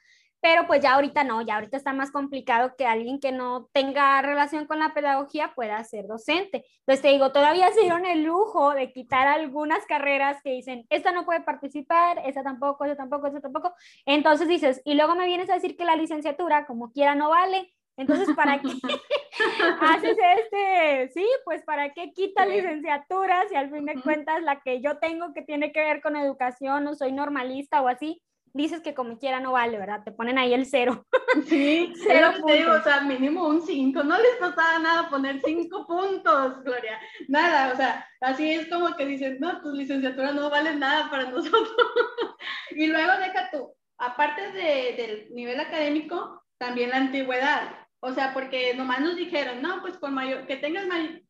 Pero pues ya ahorita no, ya ahorita está más complicado que alguien que no tenga relación con la pedagogía pueda ser docente. Entonces te digo, todavía se dieron el lujo de quitar algunas carreras que dicen, esta no puede participar, esa tampoco, esa tampoco, esa tampoco. Entonces dices, y luego me vienes a decir que la licenciatura como quiera no vale, entonces, ¿para qué haces este? Sí, pues ¿para qué quitas licenciaturas y al fin de cuentas la que yo tengo que tiene que ver con educación o soy normalista o así? Dices que como quiera no vale, ¿verdad? Te ponen ahí el cero. Sí, cero te digo, o sea, mínimo un cinco. No les costaba nada poner cinco puntos, Gloria. Nada, o sea, así es como que dicen, no, tus licenciaturas no valen nada para nosotros. y luego deja tú, aparte de, del nivel académico, también la antigüedad. O sea, porque nomás nos dijeron, no, pues por mayor, que tengas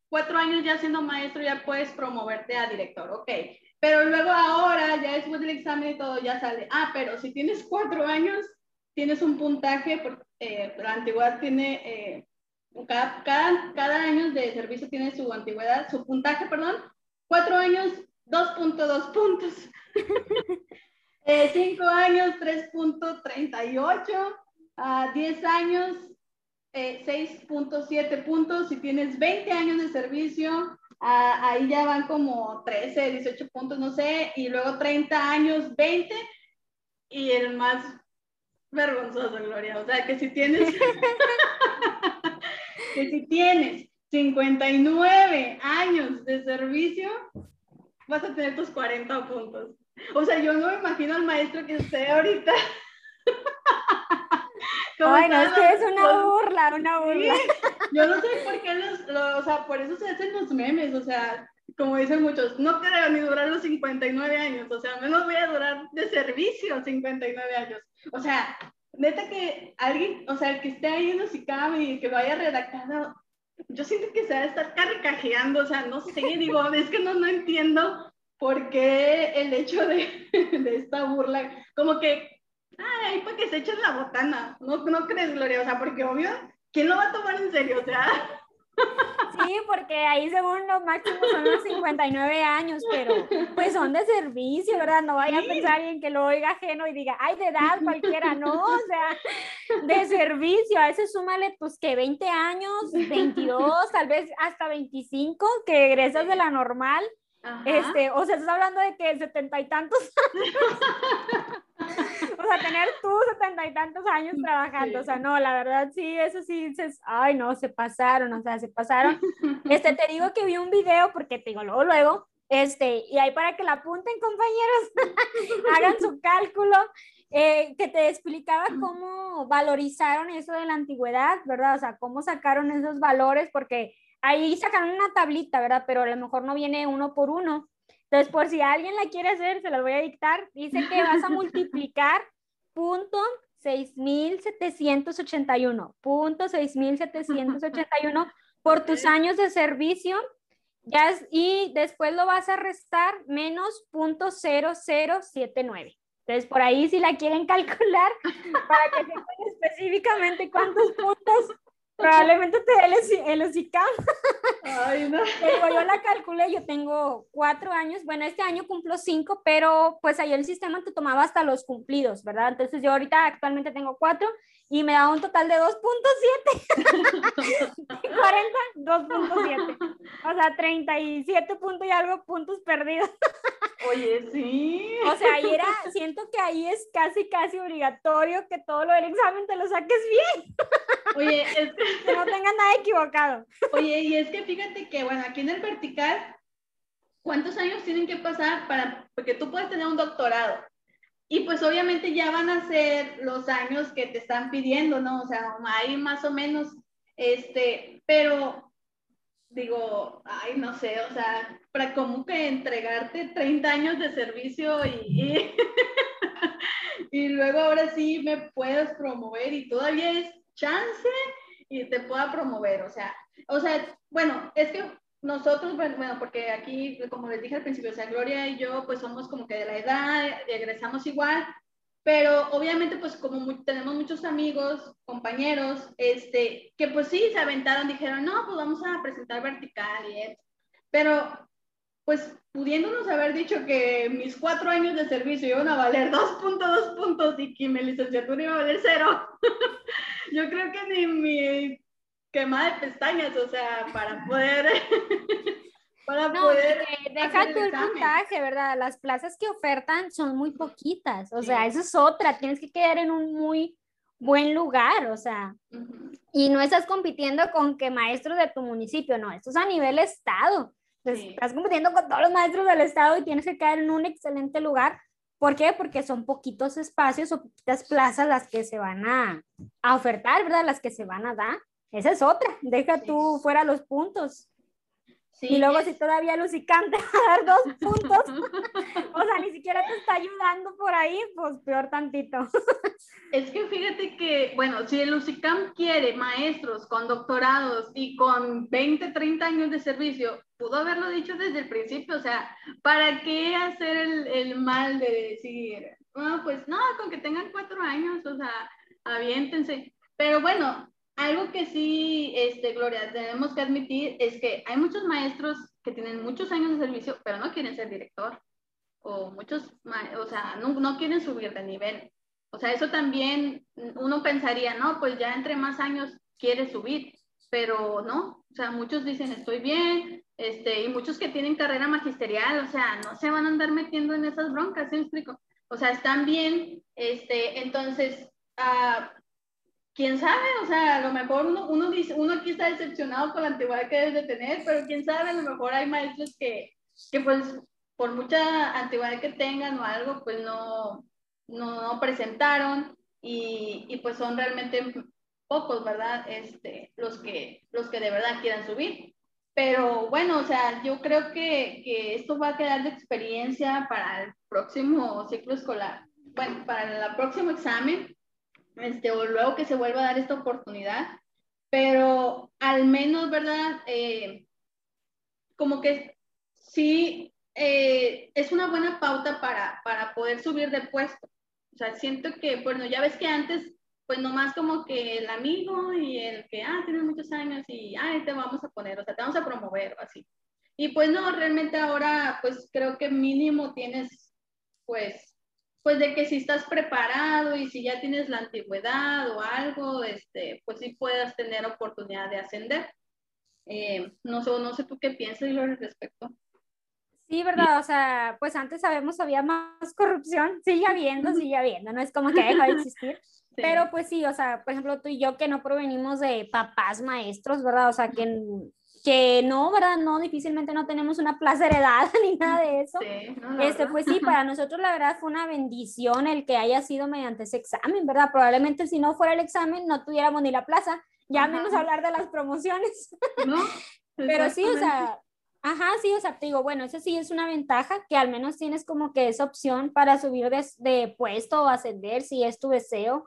cuatro años ya siendo maestro ya puedes promoverte a director, ok. Pero luego ahora, ya después del examen y todo, ya sale, ah, pero si tienes cuatro años, tienes un puntaje, porque eh, la antigüedad tiene, eh, cada, cada, año de servicio tiene su antigüedad, su puntaje, perdón, cuatro años, 2.2 puntos. eh, cinco años, 3.38. A 10 años, 6.7 eh, puntos. Si tienes 20 años de servicio, ahí ya van como 13, 18 puntos, no sé. Y luego 30 años, 20. Y el más vergonzoso, Gloria. O sea, que si tienes, que si tienes 59 años de servicio, vas a tener tus 40 puntos. O sea, yo no me imagino al maestro que esté ahorita bueno, es que es una burla, una burla. Yo no sé por qué los, o sea, por eso se hacen los memes, o sea, como dicen muchos, no creo ni durar los 59 años, o sea, menos voy a durar de servicio 59 años. O sea, neta que alguien, o sea, que esté ahí en los y que lo haya redactado, yo siento que se va a estar carcajeando, o sea, no sé, digo, es que no, no entiendo por qué el hecho de, de esta burla, como que, ay, para que se echen la botana, ¿no, ¿no crees, Gloria? O sea, porque obvio, ¿quién lo va a tomar en serio? O sea... Sí, porque ahí según lo máximo son los 59 años, pero pues son de servicio, ¿verdad? No vaya a pensar en que lo oiga ajeno y diga, ay, de edad cualquiera, no, o sea, de servicio, a ese súmale pues que 20 años, 22, tal vez hasta 25, que egresas de la normal, este, o sea, estás hablando de que setenta y tantos o sea, tener tú setenta y tantos años trabajando, o sea, no, la verdad sí, eso sí dices, ay, no, se pasaron, o sea, se pasaron. Este, te digo que vi un video, porque te digo, luego, luego, este, y ahí para que la apunten, compañeros, hagan su cálculo, eh, que te explicaba cómo valorizaron eso de la antigüedad, ¿verdad? O sea, cómo sacaron esos valores, porque ahí sacaron una tablita, ¿verdad? Pero a lo mejor no viene uno por uno. Entonces, por si alguien la quiere hacer, se las voy a dictar. Dice que vas a multiplicar punto 6781, punto 6781 por tus años de servicio. Ya y después lo vas a restar menos punto 0079. Entonces, por ahí si la quieren calcular, para que sepan específicamente cuántos puntos Probablemente te dé el, el Ay, no. yo la calculé, yo tengo cuatro años, bueno, este año cumplo cinco, pero pues ahí el sistema te tomaba hasta los cumplidos, ¿verdad? Entonces yo ahorita actualmente tengo cuatro y me da un total de 2.7. 40, 2.7. O sea, 37 puntos y algo puntos perdidos. Oye, sí. O sea, ahí era, siento que ahí es casi, casi obligatorio que todo lo del examen te lo saques bien. Oye, es que no tengas nada equivocado. Oye, y es que fíjate que, bueno, aquí en el vertical, ¿cuántos años tienen que pasar para, porque tú puedes tener un doctorado? Y pues obviamente ya van a ser los años que te están pidiendo, ¿no? O sea, ahí más o menos, este, pero digo, ay, no sé, o sea, para como que entregarte 30 años de servicio y, y, luego ahora sí me puedes promover y todavía es chance y te pueda promover, o sea, o sea, bueno, es que nosotros, bueno, porque aquí, como les dije al principio, o sea, Gloria y yo, pues somos como que de la edad, egresamos igual, pero obviamente, pues como tenemos muchos amigos, compañeros, este, que pues sí, se aventaron, dijeron, no, pues vamos a presentar vertical y eso. Pero, pues pudiéndonos haber dicho que mis cuatro años de servicio iban a valer 2.2 puntos y que mi licenciatura iba a valer cero, yo creo que ni mi quemada de pestañas, o sea, para poder... para no, poder deja tu el puntaje, ¿verdad? Las plazas que ofertan son muy poquitas, o sea, eso es otra, tienes que quedar en un muy buen lugar, o sea, y no estás compitiendo con que maestros de tu municipio, no, esto es a nivel estado, estás compitiendo con todos los maestros del estado y tienes que quedar en un excelente lugar. ¿Por qué? Porque son poquitos espacios o poquitas plazas las que se van a, a ofertar, ¿verdad? Las que se van a dar. Esa es otra, deja tú fuera los puntos. Y luego si todavía Lucicam te va a dar dos puntos, o sea, ni siquiera te está ayudando por ahí, pues peor tantito. Es que fíjate que, bueno, si el Lucicam quiere maestros con doctorados y con 20, 30 años de servicio, pudo haberlo dicho desde el principio, o sea, ¿para qué hacer el, el mal de decir, bueno, pues no, con que tengan cuatro años, o sea, aviéntense. Pero bueno, algo que sí, este, Gloria, tenemos que admitir es que hay muchos maestros que tienen muchos años de servicio, pero no quieren ser director. O muchos, o sea, no, no quieren subir de nivel. O sea, eso también uno pensaría, no, pues ya entre más años quiere subir, pero no. O sea, muchos dicen, estoy bien, este, y muchos que tienen carrera magisterial, o sea, no se van a andar metiendo en esas broncas, ¿sí me explico? O sea, están bien, este, entonces, uh, quién sabe, o sea, a lo mejor uno, uno, dice, uno aquí está decepcionado con la antigüedad que debe de tener, pero quién sabe, a lo mejor hay maestros que, que pues por mucha antigüedad que tengan o algo, pues no, no, presentaron y, y, pues son realmente pocos, ¿verdad? Este, los, que, los que de verdad quieran subir. Pero bueno, o sea, yo creo que, que esto va a quedar de experiencia para el próximo ciclo escolar, bueno, para el próximo examen este, o luego que se vuelva a dar esta oportunidad, pero al menos, ¿verdad? Eh, como que sí eh, es una buena pauta para, para poder subir de puesto. O sea, siento que, bueno, ya ves que antes, pues nomás como que el amigo y el que, ah, tienes muchos años y, ah, te vamos a poner, o sea, te vamos a promover o así. Y pues no, realmente ahora, pues creo que mínimo tienes, pues, pues de que si estás preparado y si ya tienes la antigüedad o algo, este, pues sí puedas tener oportunidad de ascender. Eh, no sé, no sé tú qué piensas al respecto. Sí, verdad, o sea, pues antes sabemos había más corrupción, sigue habiendo, sigue habiendo, no es como que deja de existir, pero pues sí, o sea, por ejemplo, tú y yo que no provenimos de papás maestros, ¿verdad? O sea, que, que no, ¿verdad? No, difícilmente no tenemos una plaza heredada ni nada de eso. Sí, este, pues sí, para nosotros la verdad fue una bendición el que haya sido mediante ese examen, ¿verdad? Probablemente si no fuera el examen no tuviéramos ni la plaza, ya menos hablar de las promociones. ¿No? Pero sí, o sea, ajá, sí, o sea, te digo, bueno, eso sí es una ventaja, que al menos tienes como que esa opción para subir de, de puesto o ascender si es tu deseo.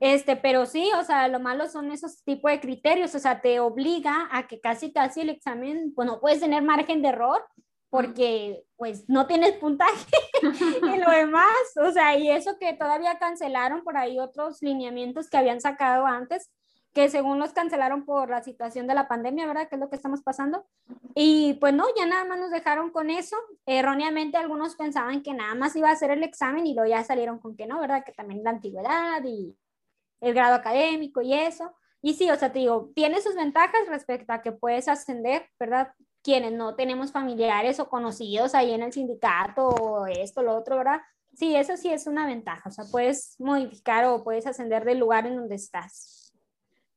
Este, pero sí, o sea, lo malo son esos tipos de criterios, o sea, te obliga a que casi casi el examen, pues no puedes tener margen de error porque pues no tienes puntaje y lo demás, o sea, y eso que todavía cancelaron por ahí otros lineamientos que habían sacado antes, que según los cancelaron por la situación de la pandemia, ¿verdad? Que es lo que estamos pasando. Y pues no, ya nada más nos dejaron con eso. Erróneamente algunos pensaban que nada más iba a hacer el examen y luego ya salieron con que no, ¿verdad? Que también la antigüedad y el grado académico y eso. Y sí, o sea, te digo, tiene sus ventajas respecto a que puedes ascender, ¿verdad? Quienes no tenemos familiares o conocidos ahí en el sindicato esto, lo otro, ¿verdad? Sí, eso sí es una ventaja, o sea, puedes modificar o puedes ascender del lugar en donde estás.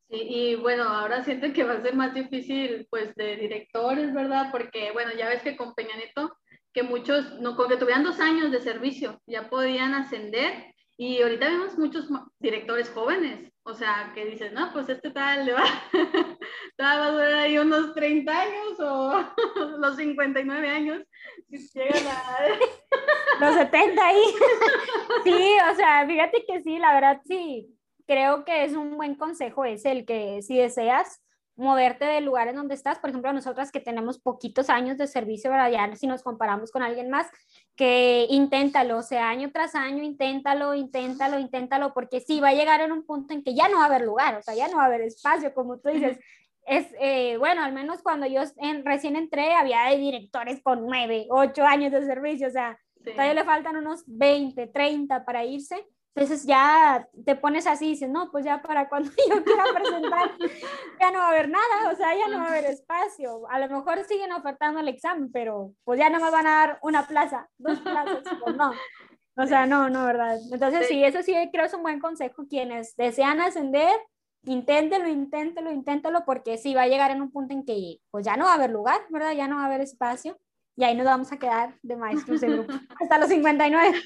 Y, bueno, ahora siento que va a ser más difícil, pues, de directores, ¿verdad? Porque, bueno, ya ves que con Peña Nieto, que muchos, no, con que tuvieran dos años de servicio, ya podían ascender. Y ahorita vemos muchos directores jóvenes, o sea, que dicen, no, pues este tal le va, va a durar ahí unos 30 años o los 59 años, si llegan a... los 70 ahí. Sí, o sea, fíjate que sí, la verdad sí creo que es un buen consejo es el que si deseas moverte del lugar en donde estás, por ejemplo, nosotras que tenemos poquitos años de servicio, ¿verdad? ya si nos comparamos con alguien más, que inténtalo, o sea, año tras año, inténtalo, inténtalo, inténtalo, porque sí, va a llegar en un punto en que ya no va a haber lugar, o sea, ya no va a haber espacio, como tú dices. Es, eh, bueno, al menos cuando yo en, recién entré, había directores con nueve, ocho años de servicio, o sea, todavía le faltan unos 20, 30 para irse entonces ya te pones así y dices, no, pues ya para cuando yo quiera presentar, ya no va a haber nada, o sea, ya no va a haber espacio. A lo mejor siguen ofertando el examen, pero pues ya no me van a dar una plaza, dos plazas, pues no. O sea, no, no, ¿verdad? Entonces sí, eso sí creo es un buen consejo. Quienes desean ascender, inténtelo, inténtelo, inténtelo, porque sí va a llegar en un punto en que pues ya no va a haber lugar, ¿verdad? Ya no va a haber espacio y ahí nos vamos a quedar de maestros de grupo hasta los 59.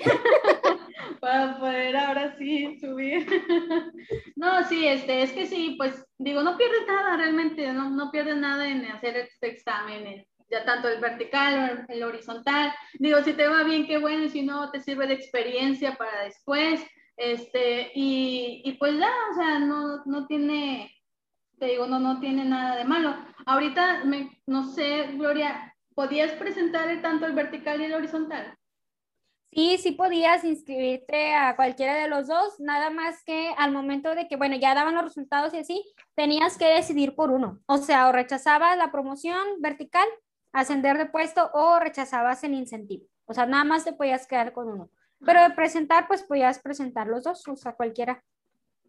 Para poder ahora sí subir. No, sí, este, es que sí, pues digo, no pierdes nada realmente, no, no pierdes nada en hacer este examen, ya tanto el vertical, el horizontal. Digo, si te va bien, qué bueno, si no, te sirve de experiencia para después. Este, y, y pues ya, o sea, no, no tiene, te digo, no, no tiene nada de malo. Ahorita, me, no sé, Gloria, ¿podías presentar tanto el vertical y el horizontal? Sí, sí podías inscribirte a cualquiera de los dos, nada más que al momento de que, bueno, ya daban los resultados y así, tenías que decidir por uno. O sea, o rechazabas la promoción vertical, ascender de puesto, o rechazabas el incentivo. O sea, nada más te podías quedar con uno. Pero de presentar, pues podías presentar los dos, o sea, cualquiera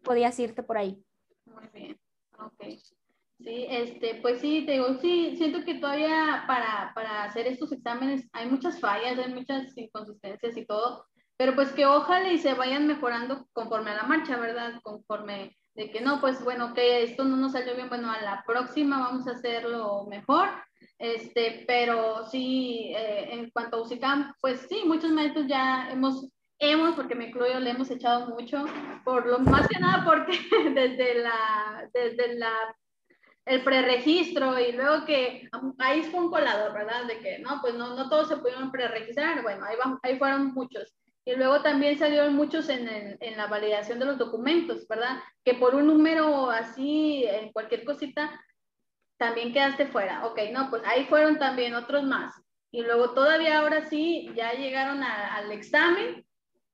podías irte por ahí. Muy bien, ok. Sí, este, pues sí, te digo, sí, siento que todavía para, para hacer estos exámenes hay muchas fallas, hay muchas inconsistencias y todo, pero pues que ojalá y se vayan mejorando conforme a la marcha, ¿verdad? Conforme de que no, pues bueno, que esto no nos salió bien, bueno, a la próxima vamos a hacerlo mejor, este, pero sí, eh, en cuanto a UCICAM, pues sí, muchos maestros ya hemos, hemos, porque me incluyo, le hemos echado mucho, por lo más que nada porque desde la, desde la el preregistro y luego que ahí fue un colador, ¿verdad? De que no, pues no, no todos se pudieron preregistrar, bueno, ahí, ahí fueron muchos. Y luego también salieron muchos en, en, la validación de los documentos, ¿verdad? Que por un número así, en cualquier cosita, también quedaste fuera. Ok, no, pues ahí fueron también otros más. Y luego todavía ahora sí, ya llegaron al examen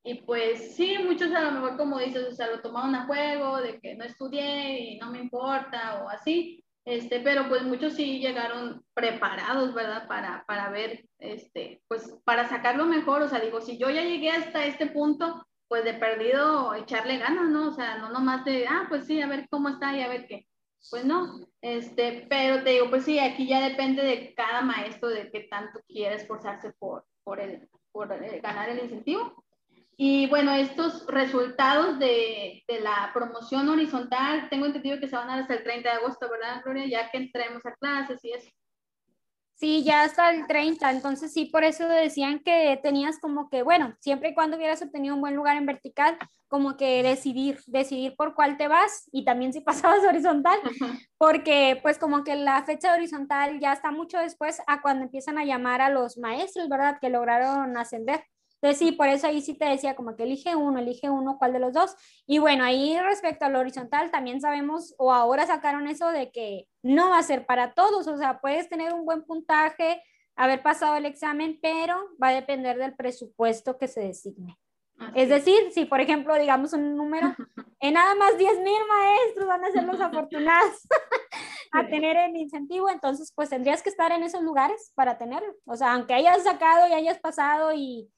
y pues sí, muchos a lo mejor como dices, o sea, lo tomaron a juego, de que no estudié y no me importa o así, este, pero pues muchos sí llegaron preparados, ¿verdad? Para, para ver, este, pues para sacarlo mejor, o sea, digo, si yo ya llegué hasta este punto, pues de perdido echarle ganas, ¿no? O sea, no nomás de, ah, pues sí, a ver cómo está y a ver qué. Pues no, este, pero te digo, pues sí, aquí ya depende de cada maestro de qué tanto quiere esforzarse por, por, el, por eh, ganar el incentivo. Y bueno, estos resultados de, de, la promoción horizontal, tengo entendido que se van a dar hasta el 30 de agosto, ¿verdad, Gloria? Ya que entremos a clases y eso. Sí, ya hasta el 30, entonces sí, por eso decían que tenías como que, bueno, siempre y cuando hubieras obtenido un buen lugar en vertical, como que decidir, decidir por cuál te vas y también si pasabas horizontal, porque pues como que la fecha horizontal ya está mucho después a cuando empiezan a llamar a los maestros, ¿verdad? Que lograron ascender. Entonces sí, por eso ahí sí te decía como que elige uno, elige uno, cuál de los dos. Y bueno, ahí respecto al horizontal también sabemos o ahora sacaron eso de que no va a ser para todos, o sea, puedes tener un buen puntaje, haber pasado el examen, pero va a depender del presupuesto que se designe. es decir, si por ejemplo, digamos un número, en nada más 10 mil maestros van a ser los afortunados a tener el incentivo, entonces pues tendrías que estar en esos lugares para tenerlo. O sea, aunque hayas sacado y hayas pasado y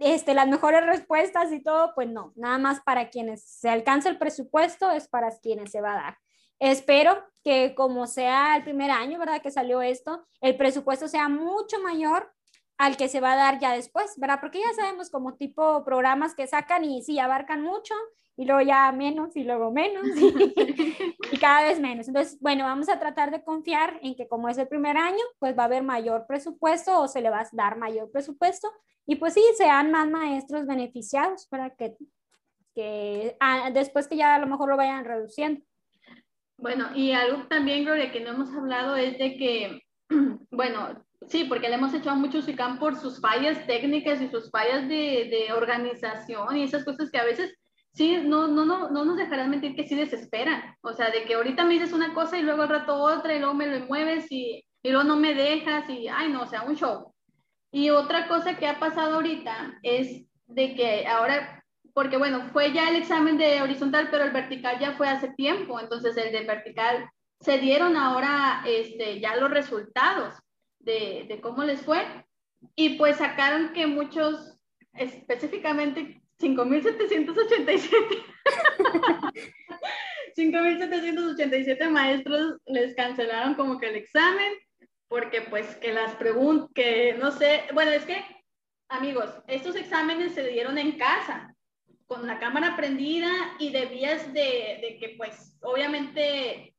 este, las mejores respuestas y todo, pues no, nada más para quienes se alcanza el presupuesto es para quienes se va a dar. Espero que como sea el primer año, ¿verdad? Que salió esto, el presupuesto sea mucho mayor al que se va a dar ya después, ¿verdad? Porque ya sabemos como tipo programas que sacan y sí abarcan mucho y luego ya menos y luego menos y, cada vez menos. Entonces, bueno, vamos a tratar de confiar en que como es el primer año, pues va a haber mayor presupuesto o se le va a dar mayor presupuesto y pues sí, sean más maestros beneficiados para que, que ah, después que ya a lo mejor lo vayan reduciendo. Bueno, y algo también, Gloria, que no hemos hablado es de que, bueno, sí, porque le hemos hecho a muchos ICAM por sus fallas técnicas y sus fallas de, de organización y esas cosas que a veces sí, no, no, no, no nos dejarás mentir que sí desesperan. O sea, de que ahorita me dices una cosa y luego al rato otra y luego me lo mueves y, y luego no me dejas y, ay, no, o sea, un show. Y otra cosa que ha pasado ahorita es de que ahora, porque bueno, fue ya el examen de horizontal, pero el vertical ya fue hace tiempo, entonces el de vertical se dieron ahora este, ya los resultados de, de cómo les fue y pues sacaron que muchos, específicamente 5.787. 5.787 maestros les cancelaron como que el examen, porque pues que las preguntas, que no sé, bueno, es que, amigos, estos exámenes se dieron en casa, con la cámara prendida y debías de, de que pues obviamente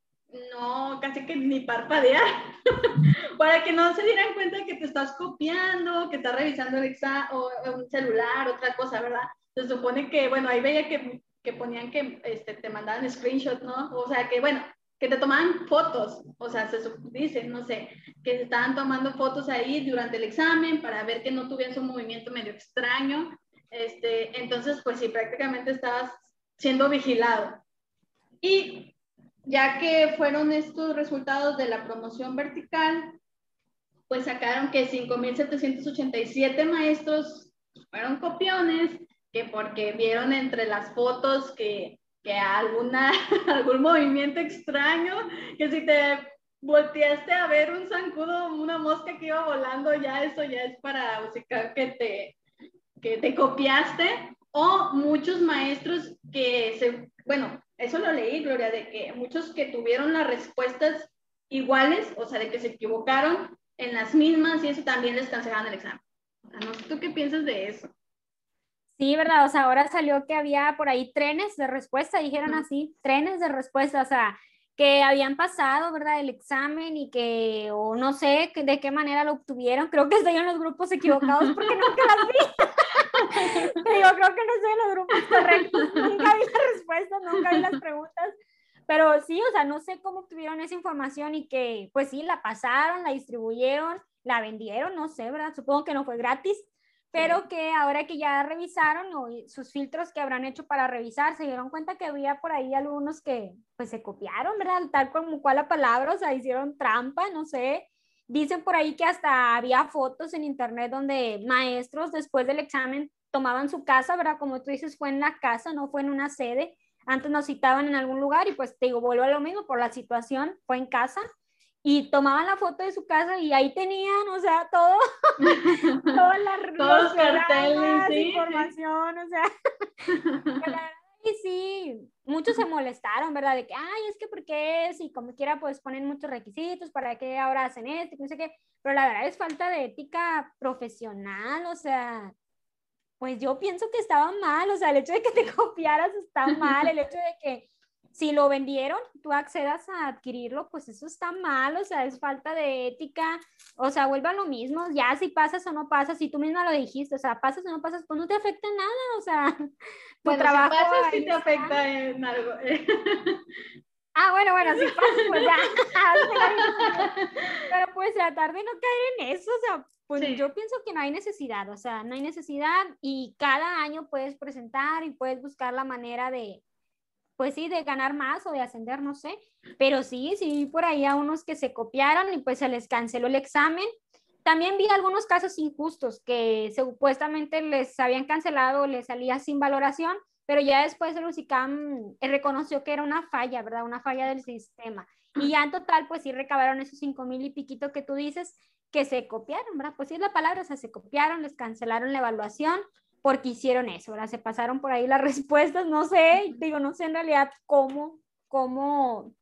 no, casi que ni parpadear, para que no se dieran cuenta que te estás copiando, que estás revisando el examen o un celular, otra cosa, ¿verdad? Se supone que, bueno, ahí veía que, que ponían que este, te mandaban screenshots, ¿no? O sea, que, bueno, que te tomaban fotos, o sea, se dice, no sé, que se estaban tomando fotos ahí durante el examen para ver que no tuvieras un movimiento medio extraño. Este, entonces, pues sí, prácticamente estabas siendo vigilado. Y ya que fueron estos resultados de la promoción vertical, pues sacaron que 5.787 maestros fueron copiones que porque vieron entre las fotos que, que alguna, algún movimiento extraño, que si te volteaste a ver un zancudo, una mosca que iba volando, ya eso ya es para musicar que te, que te copiaste, o muchos maestros que se, bueno, eso lo leí, Gloria, de que muchos que tuvieron las respuestas iguales, o sea, de que se equivocaron en las mismas y eso también les cancelaron el examen. No sé tú qué piensas de eso. Sí, ¿verdad? O sea, ahora salió que había por ahí trenes de respuesta, dijeron así, trenes de respuesta, o sea, que habían pasado, ¿verdad? El examen y que, o no sé de qué manera lo obtuvieron. Creo que estoy en los grupos equivocados porque nunca las vi. Pero creo que no estoy en los grupos correctos. Nunca vi las respuestas, nunca vi las preguntas. Pero sí, o sea, no sé cómo obtuvieron esa información y que, pues sí, la pasaron, la distribuyeron, la vendieron, no sé, ¿verdad? Supongo que no fue gratis pero que ahora que ya revisaron sus filtros que habrán hecho para revisar, se dieron cuenta que había por ahí algunos que pues se copiaron, ¿verdad? Tal como cual la palabra, o sea, hicieron trampa, no sé. Dicen por ahí que hasta había fotos en internet donde maestros después del examen tomaban su casa, ¿verdad? Como tú dices, fue en la casa, no fue en una sede. Antes nos citaban en algún lugar y pues te digo, vuelvo a lo mismo por la situación, fue en casa y tomaban la foto de su casa y ahí tenían, o sea, todo, todas las Todos los carteles, sí, información, o sea, y sí, muchos se molestaron, ¿verdad? De que, ay, es que ¿por qué? Si como quiera, pues ponen muchos requisitos, ¿para qué ahora hacen esto? No sé qué, pero la verdad es falta de ética profesional, o sea, pues yo pienso que estaba mal, o sea, el hecho de que te copiaras está mal, el hecho de que si lo vendieron, tú accedas a adquirirlo, pues eso está mal, o sea, es falta de ética, o sea, vuelve a lo mismo, ya si pasas o no pasas, si tú misma lo dijiste, o sea, pasas o no pasas, pues no te afecta nada, o sea, tu bueno, trabajo. Si pasas, sí te afecta en algo. Ah, bueno, bueno, si pasas, pues ya. Pero pues tratar de no caer en eso, o sea, pues yo pienso que no hay necesidad, o sea, no hay necesidad y cada año puedes presentar y puedes buscar la manera de, pues sí, de ganar más o de ascender, no sé, pero sí, sí, por ahí a unos que se copiaron y pues se les canceló el examen. También vi algunos casos injustos que supuestamente les habían cancelado, les salía sin valoración, pero ya después el UCICAM eh, reconoció que era una falla, ¿verdad? Una falla del sistema. Y ya en total, pues sí recabaron esos cinco mil y piquito que tú dices que se copiaron, ¿verdad? Pues sí es la palabra, o sea, se copiaron, les cancelaron la evaluación, porque hicieron eso, ¿verdad? Se pasaron por ahí las respuestas, no sé, digo, no sé en realidad cómo, cómo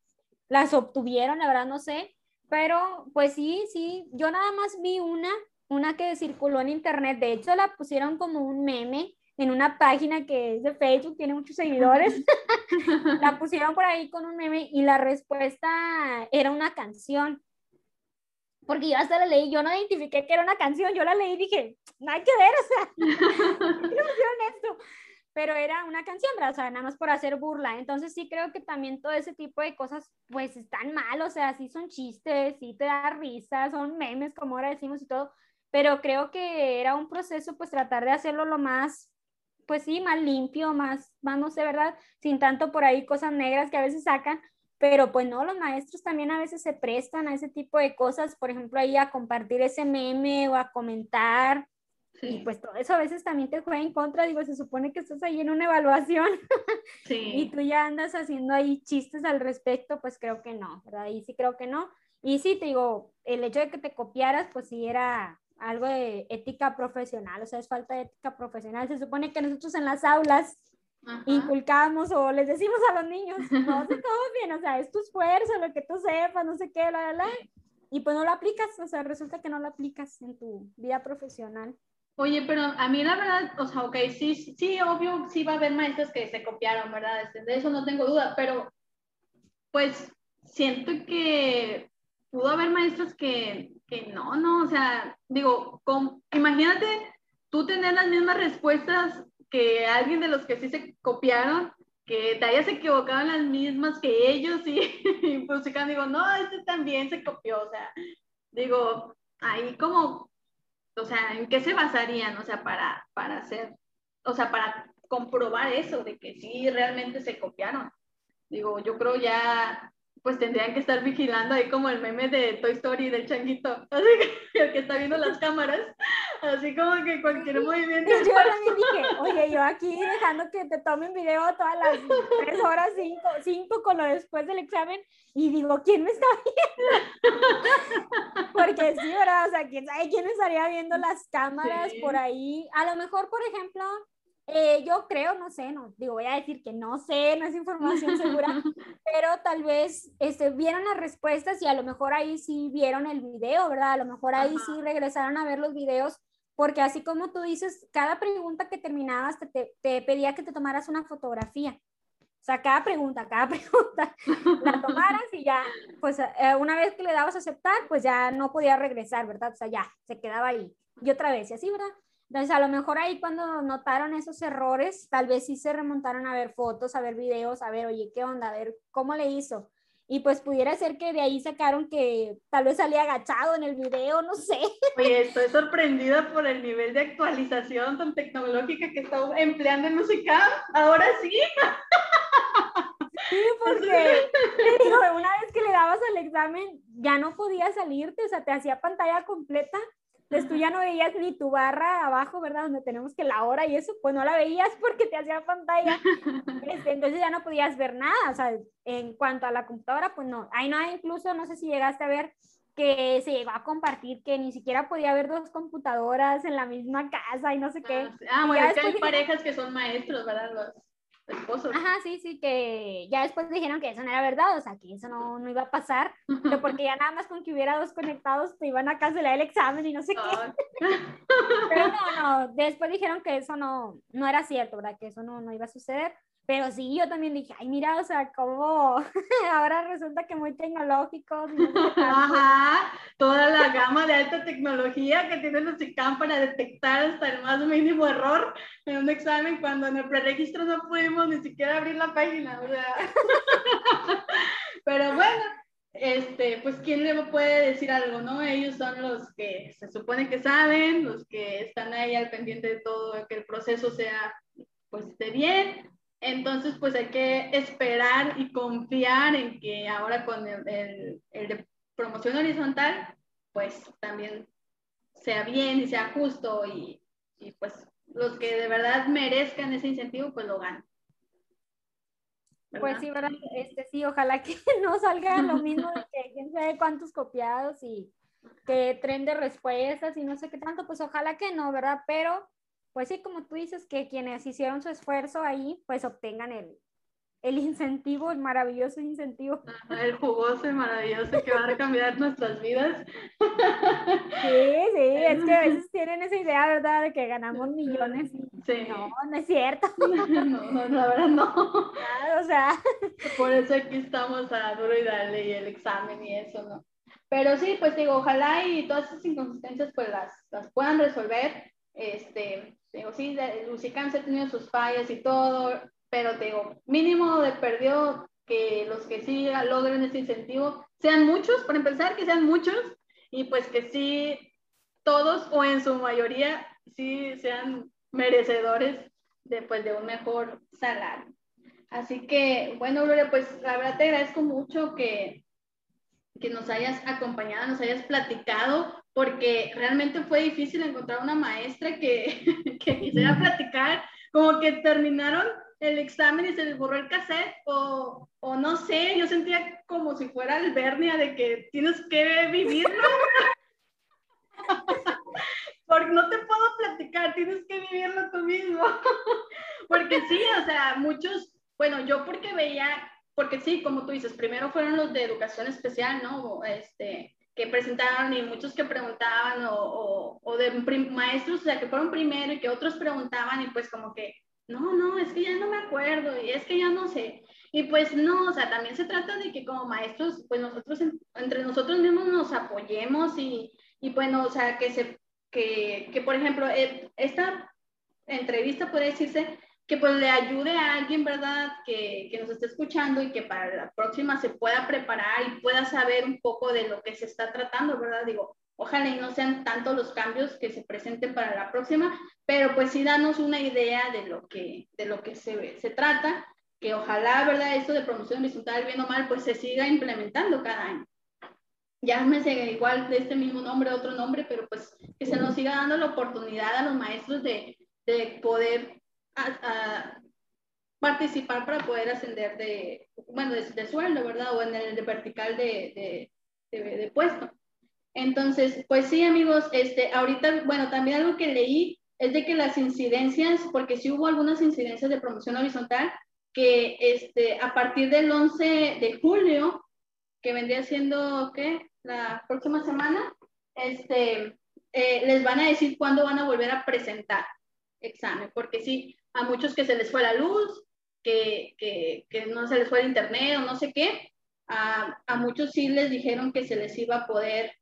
las obtuvieron, la verdad no sé, pero pues sí, sí, yo nada más vi una, una que circuló en internet, de hecho la pusieron como un meme en una página que es de Facebook, tiene muchos seguidores, la pusieron por ahí con un meme y la respuesta era una canción porque yo hasta la leí, yo no identifiqué que era una canción, yo la leí y dije, nada que ver, o sea, ¿qué pusieron esto? Pero era una canción, ¿verdad? O sea, nada más por hacer burla. Entonces sí creo que también todo ese tipo de cosas, pues están mal, o sea, sí son chistes, sí te da risa, son memes, como ahora decimos y todo, pero creo que era un proceso, pues tratar de hacerlo lo más, pues sí, más limpio, más, más, no sé, ¿verdad? Sin tanto por ahí cosas negras que a veces sacan, pero pues no, los maestros también a veces se prestan a ese tipo de cosas, por ejemplo, ahí a compartir ese meme o a comentar. Y pues todo eso a veces también te juega en contra, digo, se supone que estás ahí en una evaluación sí. y tú ya andas haciendo ahí chistes al respecto, pues creo que no, ¿verdad? Y sí creo que no. Y sí, te digo, el hecho de que te copiaras, pues sí era algo de ética profesional, o sea, es falta de ética profesional. Se supone que nosotros en las aulas inculcamos o les decimos a los niños, no se bien, o sea, es tu esfuerzo, lo que tú sepas, no sé qué, la, la, y pues no lo aplicas, o sea, resulta que no lo aplicas en tu vida profesional. Oye, pero a mí la verdad, o sea, ok, sí, sí, obvio, sí va a haber maestros que se copiaron, ¿verdad? Este, de eso no tengo duda, pero pues siento que pudo haber maestros que, que no, no, o sea, digo, con, imagínate tú tener las mismas respuestas que alguien de los que sí se copiaron, que te hayas equivocado en las mismas que ellos y, y pues digo, no, este también se copió, o sea, digo, ahí como, o sea, ¿en qué se basarían, o sea, para, para hacer, o sea, para comprobar eso, de que sí realmente se copiaron? Digo, yo creo ya pues tendrían que estar vigilando ahí como el meme de Toy Story del changuito, así que el que está viendo las cámaras, así como que cualquier movimiento. Yo también dije, oye, yo aquí dejando que te tomen video todas las tres horas, cinco, cinco con lo después del examen, y digo, ¿quién me está viendo? Porque sí, ¿verdad? O sea, ¿quién sabe quién estaría viendo las cámaras por ahí? A lo mejor, por ejemplo, eh, yo creo, no sé, no, digo, voy a decir que no sé, no es información segura, pero tal vez este, vieron las respuestas y a lo mejor ahí sí vieron el video, ¿verdad? A lo mejor ahí sí regresaron a ver los videos, porque así como tú dices, cada pregunta que terminabas te, te, pedía que te tomaras una fotografía. O sea, cada pregunta, cada pregunta la tomaras y ya, pues eh, una vez que le dabas a aceptar, pues ya no podía regresar, ¿verdad? O sea, ya, se quedaba ahí. Y otra vez, y así, ¿verdad? Entonces, a lo mejor ahí cuando notaron esos errores, tal vez sí se remontaron a ver fotos, a ver videos, a ver, oye, ¿qué onda? A ver, ¿cómo le hizo? y pues pudiera ser que de ahí sacaron que tal vez salía agachado en el video, no sé. Oye, estoy sorprendida por el nivel de actualización tan tecnológica que está empleando en música. Ahora sí. Sí, porque digo, una vez que le dabas el examen, ya no podía salirte, o sea, te hacía pantalla completa entonces tú ya no veías ni tu barra abajo, ¿verdad? Donde tenemos que la hora y eso, pues no la veías porque te hacía pantalla. Este, entonces ya no podías ver nada. O sea, en cuanto a la computadora, pues no. Hay no, incluso, no sé si llegaste a ver que se llegó a compartir que ni siquiera podía haber dos computadoras en la misma casa y no sé qué. Ah, ah bueno, es que hay parejas que son maestros, ¿verdad? Los esposos. Ajá, sí, sí, que ya después dijeron que eso no era verdad, o sea, que eso no, no iba a pasar, pero porque ya nada más con que hubiera dos conectados te iban a cancelar el examen y no sé qué. pero no, no, después dijeron que eso no, no era cierto, ¿verdad? Que eso no, no iba a suceder. Pero sí, yo también dije, ay, mira, o sea, cómo ahora resulta que muy tecnológicos. Ajá, toda la gama de alta tecnología que tiene los ICAM para detectar hasta el más mínimo error en un examen cuando en el preregistro no pudimos ni siquiera abrir la página, o sea. Pero bueno, este, pues quién le puede decir algo, ¿no? Ellos son los que se supone que saben, los que están ahí al pendiente de todo, que el proceso sea, pues, esté bien entonces, pues hay que esperar y confiar en que ahora con el, de promoción horizontal, pues también sea bien y sea justo y, pues los que de verdad merezcan ese incentivo, pues lo ganan. Pues sí, ¿verdad? Este, sí, ojalá que no salga lo mismo de que quién sabe cuántos copiados y que tren de respuestas y no sé qué tanto, pues ojalá que no, ¿verdad? Pero pues sí, como tú dices, que quienes hicieron su esfuerzo ahí, pues obtengan el, el incentivo, el maravilloso incentivo. el jugoso y maravilloso que va a cambiar nuestras vidas. Sí, sí, es que a veces tienen esa idea, ¿verdad?, de que ganamos millones. Sí. No, no es cierto. No, no, la verdad no. o sea. Por eso aquí estamos a duro y darle y el examen y eso, ¿no? Pero sí, pues digo, ojalá y todas esas inconsistencias pues las, las puedan resolver. Este, digo, sí, Lucicam se ha tenido sus fallas y todo, pero te digo, mínimo de perdió que los que sí logren ese incentivo sean muchos, para empezar, que sean muchos, y pues que sí todos o en su mayoría sí sean merecedores de, pues, de un mejor salario. Así que, bueno, Gloria, pues la verdad te agradezco mucho que, que nos hayas acompañado, nos hayas platicado porque realmente fue difícil encontrar una maestra que, que quisiera platicar, como que terminaron el examen y se les borró el cassette, o, o no sé, yo sentía como si fuera albernia de que tienes que vivirlo. porque no te puedo platicar, tienes que vivirlo tú mismo. porque sí, o sea, muchos, bueno, yo porque veía, porque sí, como tú dices, primero fueron los de educación especial, ¿no? Este, que presentaron y muchos que preguntaban o, o, de maestros, o sea, que fueron primero y que otros preguntaban y pues como que, no, no, es que ya no me acuerdo y es que ya no sé. Y pues no, o sea, también se trata de que como maestros, pues nosotros entre nosotros mismos nos apoyemos y, y bueno, o sea, que se, que, que por ejemplo, eh, esta entrevista puede decirse que pues le ayude a alguien, ¿verdad? Que, que, nos esté escuchando y que para la próxima se pueda preparar y pueda saber un poco de lo que se está tratando, ¿verdad? Digo, ojalá y no sean tantos los cambios que se presenten para la próxima, pero pues sí danos una idea de lo que, de lo que se, se trata, que ojalá, ¿verdad? Esto de promoción horizontal, bien o mal, pues se siga implementando cada año. Sé igual de este mismo nombre, otro nombre, pero pues que se nos siga dando la oportunidad a los maestros de, de poder participar para poder ascender de, bueno, de, sueldo, ¿verdad? O en el de vertical de, de, puesto. Entonces, pues sí, amigos, este, ahorita, bueno, también algo que leí es de que las incidencias, porque sí hubo algunas incidencias de promoción horizontal, que este, a partir del 11 de julio, que vendría siendo, ¿qué? La próxima semana, este, eh, les van a decir cuándo van a volver a presentar examen, porque sí, a muchos que se les fue la luz, que, que, no se les fue el internet o no sé qué, a, a, muchos sí les dijeron que se les iba a poder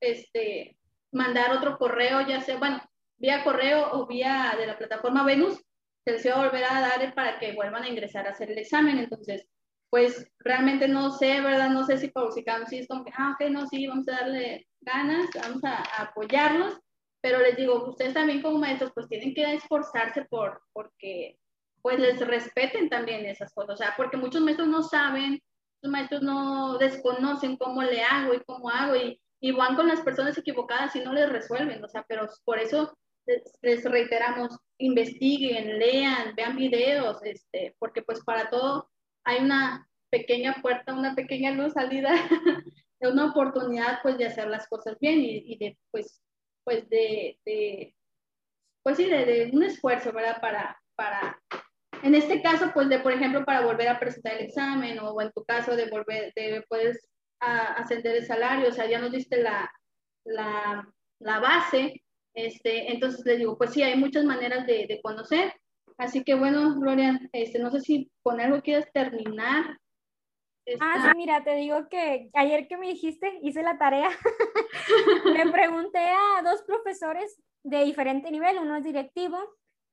este, mandar otro correo, ya sea, bueno, vía correo o vía de la plataforma Venus, se les iba a volver a dar para que vuelvan a ingresar a hacer el examen. Entonces, pues realmente no sé, ¿verdad? No sé si por si es como que, ah, ok, no, sí, vamos a darle ganas, vamos a, apoyarlos, pero les digo, ustedes también como maestros, pues tienen que esforzarse por, porque, pues les respeten también esas cosas, o sea, porque muchos maestros no saben, muchos maestros no desconocen cómo le hago y cómo hago, y, y van con las personas equivocadas y no les resuelven, o sea, pero por eso les, reiteramos, investiguen, lean, vean videos, este, porque pues para todo hay una pequeña puerta, una pequeña luz salida, una oportunidad pues de hacer las cosas bien y, de pues, pues de, de pues sí, de, un esfuerzo, ¿verdad? Para, para, en este caso, pues de, por ejemplo, para volver a presentar el examen o, en tu caso de volver, de puedes ascender el salario, o sea, ya nos diste la, la, la base, este, entonces les digo, pues sí, hay muchas maneras de, de conocer. Así que bueno, Gloria, este, no sé si con algo quieres terminar. Ah, sí, mira, te digo que ayer que me dijiste, hice la tarea, le pregunté a dos profesores de diferente nivel, uno es directivo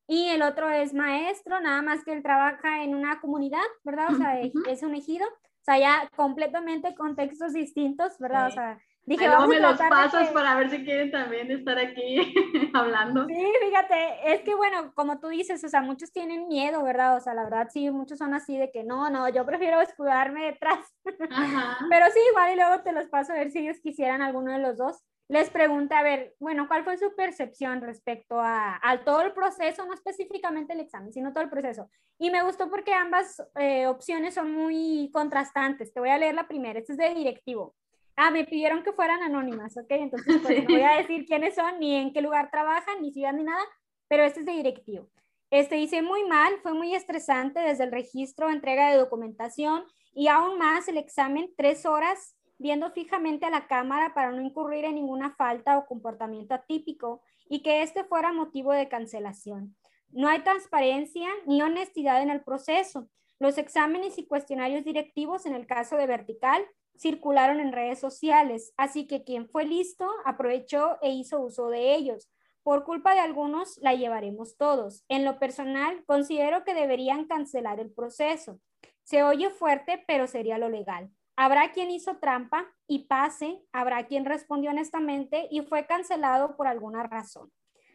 y el otro es maestro, nada más que él trabaja en una comunidad, ¿verdad? O sea, es un ejido, o sea, ya completamente contextos distintos, ¿verdad? O sea, Dije, vamos me los pasos para ver si quieren también estar aquí hablando. Sí, fíjate, es que bueno, como tú dices, o sea, muchos tienen miedo, ¿verdad? O sea, la verdad sí, muchos son así de que no, no, yo prefiero escudarme detrás. Pero sí, igual y luego te los paso a ver si ellos quisieran alguno de los dos. Les pregunté, a ver, bueno, ¿cuál fue su percepción respecto a, todo el proceso, no específicamente el examen, sino todo el proceso? Y me gustó porque ambas eh, opciones son muy contrastantes. Te voy a leer la primera, este es de directivo. Ah, me pidieron que fueran anónimas, ok, entonces pues, no voy a decir quiénes son, ni en qué lugar trabajan, ni ciudad, ni nada, pero este es de directivo. Este hice muy mal, fue muy estresante desde el registro, entrega de documentación y aún más el examen, tres horas viendo fijamente a la cámara para no incurrir en ninguna falta o comportamiento atípico y que este fuera motivo de cancelación. No hay transparencia ni honestidad en el proceso. Los exámenes y cuestionarios directivos, en el caso de vertical, circularon en redes sociales, así que quien fue listo aprovechó e hizo uso de ellos. Por culpa de algunos, la llevaremos todos. En lo personal, considero que deberían cancelar el proceso. Se oye fuerte, pero sería lo legal. Habrá quien hizo trampa y pase, habrá quien respondió honestamente y fue cancelado por alguna razón.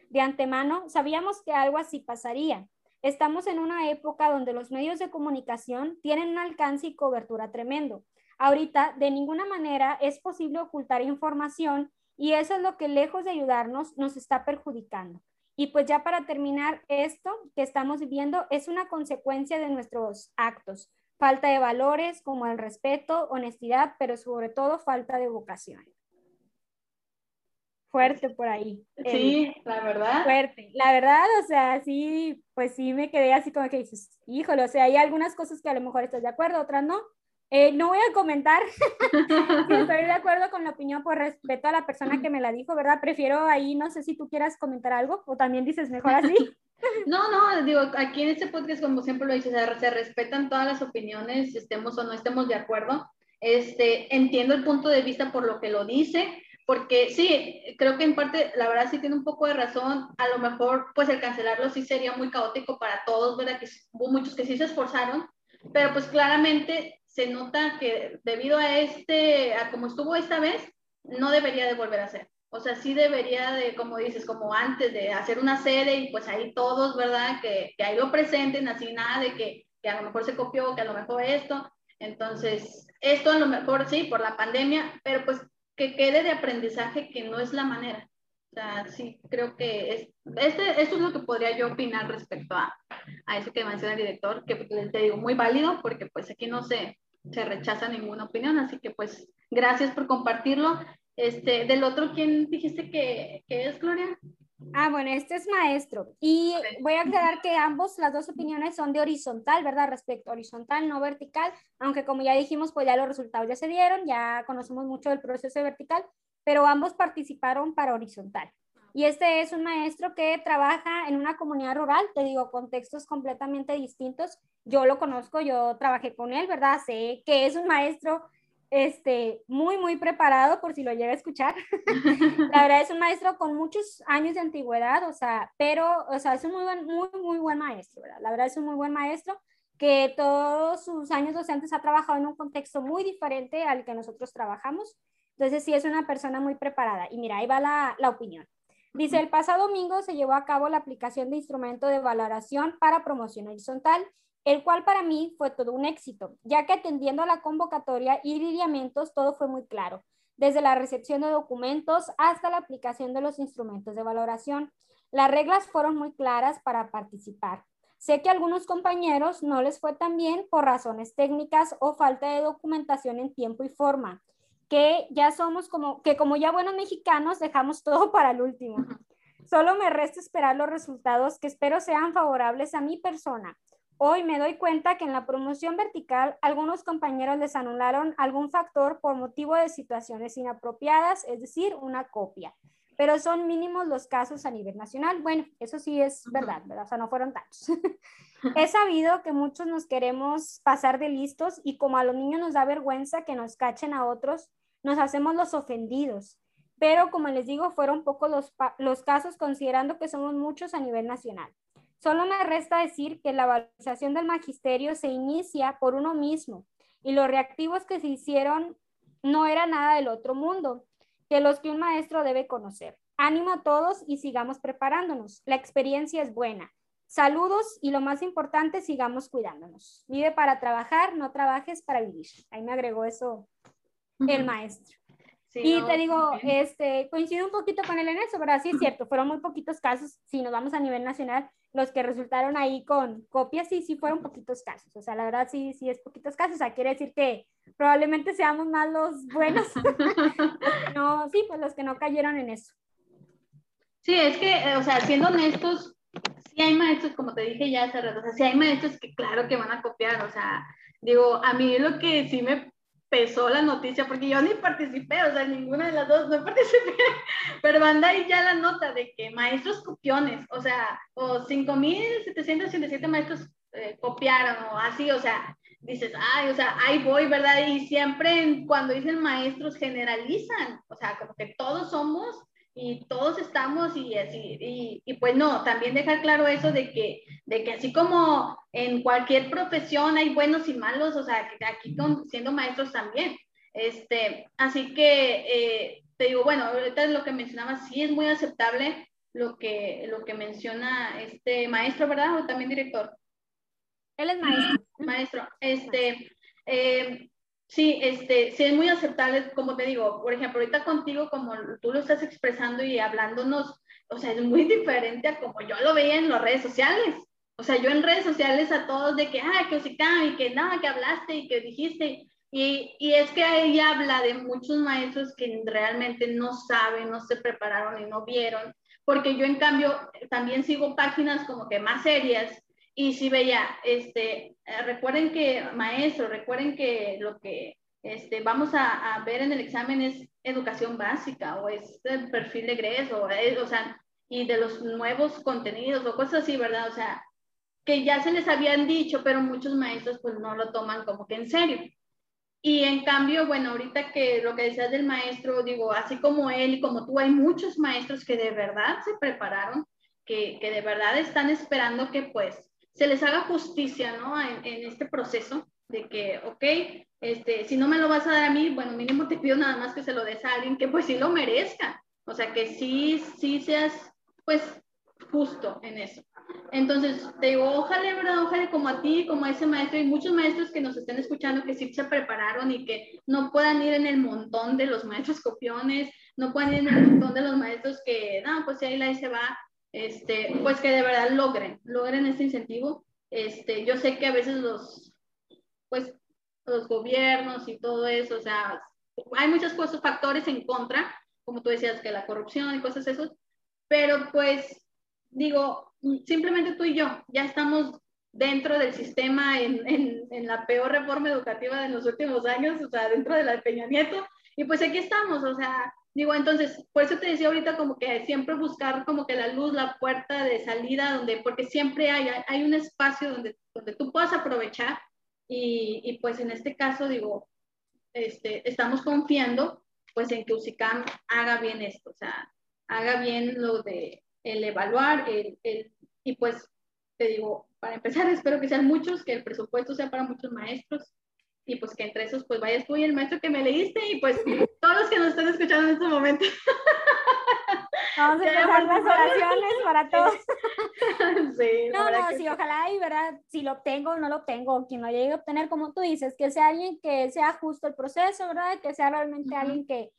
De antemano, sabíamos que algo así pasaría. Estamos en una época donde los medios de comunicación tienen un alcance y cobertura tremendo. Ahorita de ninguna manera es posible ocultar información y eso es lo que lejos de ayudarnos nos está perjudicando. Y pues ya para terminar, esto que estamos viviendo es una consecuencia de nuestros actos. Falta de valores como el respeto, honestidad, pero sobre todo falta de vocación. Fuerte por ahí. Sí, la verdad. Fuerte. La verdad, o sea, sí, pues sí me quedé así como que dices, híjole, o sea, hay algunas cosas que a lo mejor estás de acuerdo, otras no, eh, no voy a comentar si estoy de acuerdo con la opinión por respeto a la persona que me la dijo, ¿verdad? Prefiero ahí, no sé si tú quieras comentar algo o también dices mejor así. No, no, digo, aquí en este podcast, como siempre lo dices, se respetan todas las opiniones, estemos o no estemos de acuerdo. Este, entiendo el punto de vista por lo que lo dice, porque sí, creo que en parte, la verdad sí tiene un poco de razón, a lo mejor pues el cancelarlo sí sería muy caótico para todos, ¿verdad? Que hubo muchos que sí se esforzaron, pero pues claramente se nota que debido a este, a como estuvo esta vez, no debería de volver a ser. O sea, sí debería de, como dices, como antes de hacer una sede y pues ahí todos, ¿verdad? Que, que ahí lo presenten, así nada de que, que a lo mejor se copió, que a lo mejor esto. Entonces, esto a lo mejor sí, por la pandemia, pero pues que quede de aprendizaje que no es la manera. O sea, sí, creo que es, este, esto es lo que podría yo opinar respecto a, a eso que menciona el director, que te digo, muy válido, porque pues aquí no se, se rechaza ninguna opinión, así que pues gracias por compartirlo. Este, del otro, ¿quién dijiste que, que es, Gloria? Ah, bueno, este es maestro. Y voy a aclarar que ambos, las dos opiniones son de horizontal, ¿verdad? Respecto horizontal, no vertical, aunque como ya dijimos, pues ya los resultados ya se dieron, ya conocemos mucho del proceso vertical, pero ambos participaron para horizontal. Y este es un maestro que trabaja en una comunidad rural, te digo, contextos completamente distintos. Yo lo conozco, yo trabajé con él, ¿verdad? Sé que es un maestro este, muy, muy preparado por si lo llega a escuchar. la verdad es un maestro con muchos años de antigüedad, o sea, pero, o sea, es un muy buen, muy, muy buen maestro, ¿verdad? La verdad es un muy buen maestro que todos sus años docentes ha trabajado en un contexto muy diferente al que nosotros trabajamos. Entonces, sí es una persona muy preparada. Y mira, ahí va la, la opinión. Dice, el pasado domingo se llevó a cabo la aplicación de instrumento de valoración para promoción horizontal, el cual para mí fue todo un éxito, ya que atendiendo a la convocatoria y lineamientos todo fue muy claro, desde la recepción de documentos hasta la aplicación de los instrumentos de valoración. Las reglas fueron muy claras para participar. Sé que a algunos compañeros no les fue tan bien por razones técnicas o falta de documentación en tiempo y forma, que ya somos como, que como ya buenos mexicanos dejamos todo para el último. Solo me resta esperar los resultados que espero sean favorables a mi persona. Hoy me doy cuenta que en la promoción vertical algunos compañeros les anularon algún factor por motivo de situaciones inapropiadas, es decir, una copia pero son mínimos los casos a nivel nacional. Bueno, eso sí es verdad, ¿verdad? O sea, no fueron tantos. He sabido que muchos nos queremos pasar de listos y como a los niños nos da vergüenza que nos cachen a otros, nos hacemos los ofendidos. Pero como les digo, fueron pocos los, los casos considerando que somos muchos a nivel nacional. Solo me resta decir que la valorización del magisterio se inicia por uno mismo y los reactivos que se hicieron no era nada del otro mundo de los que un maestro debe conocer. Ánimo a todos y sigamos preparándonos. La experiencia es buena. Saludos y lo más importante, sigamos cuidándonos. Vive para trabajar, no trabajes para vivir. Ahí me agregó eso el maestro. Y te digo, este, coincido un poquito con él en eso, pero sí es cierto, fueron muy poquitos casos, si nos vamos a nivel nacional, los que resultaron ahí con copias, sí, sí fueron poquitos casos, o sea, la verdad sí, sí es poquitos casos, o sea, quiere decir que probablemente seamos más los buenos, no, sí, pues los que no cayeron en eso. Sí, es que, eh, o sea, siendo honestos, sí hay maestros, como te dije ya hace rato, o sea, sí hay maestros que claro que van a copiar, o sea, digo, a mí lo que sí me pesó la noticia, porque yo ni participé, o sea, ninguna de las dos no participé, pero anda ahí ya la nota de que maestros copiones, o sea, o 5.787 maestros eh, copiaron o así, o sea, dices, ay, o sea, ahí voy, ¿verdad? Y siempre cuando dicen maestros generalizan, o sea, como que todos somos y todos estamos y así, y, y, pues no, también dejar claro eso de que, de que así como en cualquier profesión hay buenos y malos, o sea, que aquí siendo maestros también. Este, así que eh, te digo, bueno, ahorita lo que mencionaba, sí es muy aceptable lo que, lo que menciona este maestro, ¿verdad? O también director. Él es maestro. Maestro, este, eh, Sí, este, sí es muy aceptable, como te digo, por ejemplo, ahorita contigo, como tú lo estás expresando y hablándonos, o sea, es muy diferente a como yo lo veía en las redes sociales. O sea, yo en redes sociales a todos de que, ah, que Osicam, y que nada, que hablaste y que dijiste. Y, y es que ahí habla de muchos maestros que realmente no saben, no se prepararon y no vieron. Porque yo, en cambio, también sigo páginas como que más serias y si veía, este, eh, recuerden que, maestro, recuerden que lo que este, vamos a, a, ver en el examen es educación básica o es el perfil de egreso, o sea, y de los nuevos contenidos o cosas así, ¿verdad? O sea, ya se les habían dicho, pero muchos maestros pues no lo toman como que en serio. Y en cambio, bueno, ahorita que lo que decías del maestro, digo, así como él y como tú, hay muchos maestros que de verdad se prepararon, que, que de verdad están esperando que pues se les haga justicia, ¿no? En, este proceso de que, ok, este, si no me lo vas a dar a mí, bueno, mínimo te pido nada más que se lo des a alguien que pues sí lo merezca, o sea, que sí, sí seas, pues, justo en eso. Entonces, te digo, ojalá, ¿verdad? Ojalá como a ti, como a ese maestro, y muchos maestros que nos estén escuchando que sí se prepararon y que no puedan ir en el montón de los maestros copiones, no puedan ir en el montón de los maestros que, no, pues si ahí la se va, este, pues que de verdad logren, logren este incentivo. Este, yo sé que a veces los, pues, los gobiernos y todo eso, o sea, hay muchos cosas, factores en contra, como tú decías, que la corrupción y cosas eso, pero pues, digo, simplemente tú y yo ya estamos dentro del sistema en, en, en la peor reforma educativa de los últimos años, o sea, dentro de la de Peña Nieto, y pues aquí estamos, o sea, Digo, entonces, por eso te decía ahorita como que siempre buscar como que la luz, la puerta de salida, donde, porque siempre hay, hay un espacio donde, donde tú puedas aprovechar y, y pues en este caso, digo, este, estamos confiando pues en que UCICAM haga bien esto, o sea, haga bien lo de el evaluar, el, el, y pues te digo, para empezar, espero que sean muchos, que el presupuesto sea para muchos maestros y pues que entre esos pues vayas tú y el maestro que me leíste y pues todos los que nos están escuchando en este momento. Vamos a empezar las oraciones para todos. Sí, no, no, sí, ojalá y verdad, si lo obtengo o no lo obtengo, quien lo llegue a obtener, como tú dices, que sea alguien que sea justo el proceso, ¿verdad? Que sea realmente alguien que,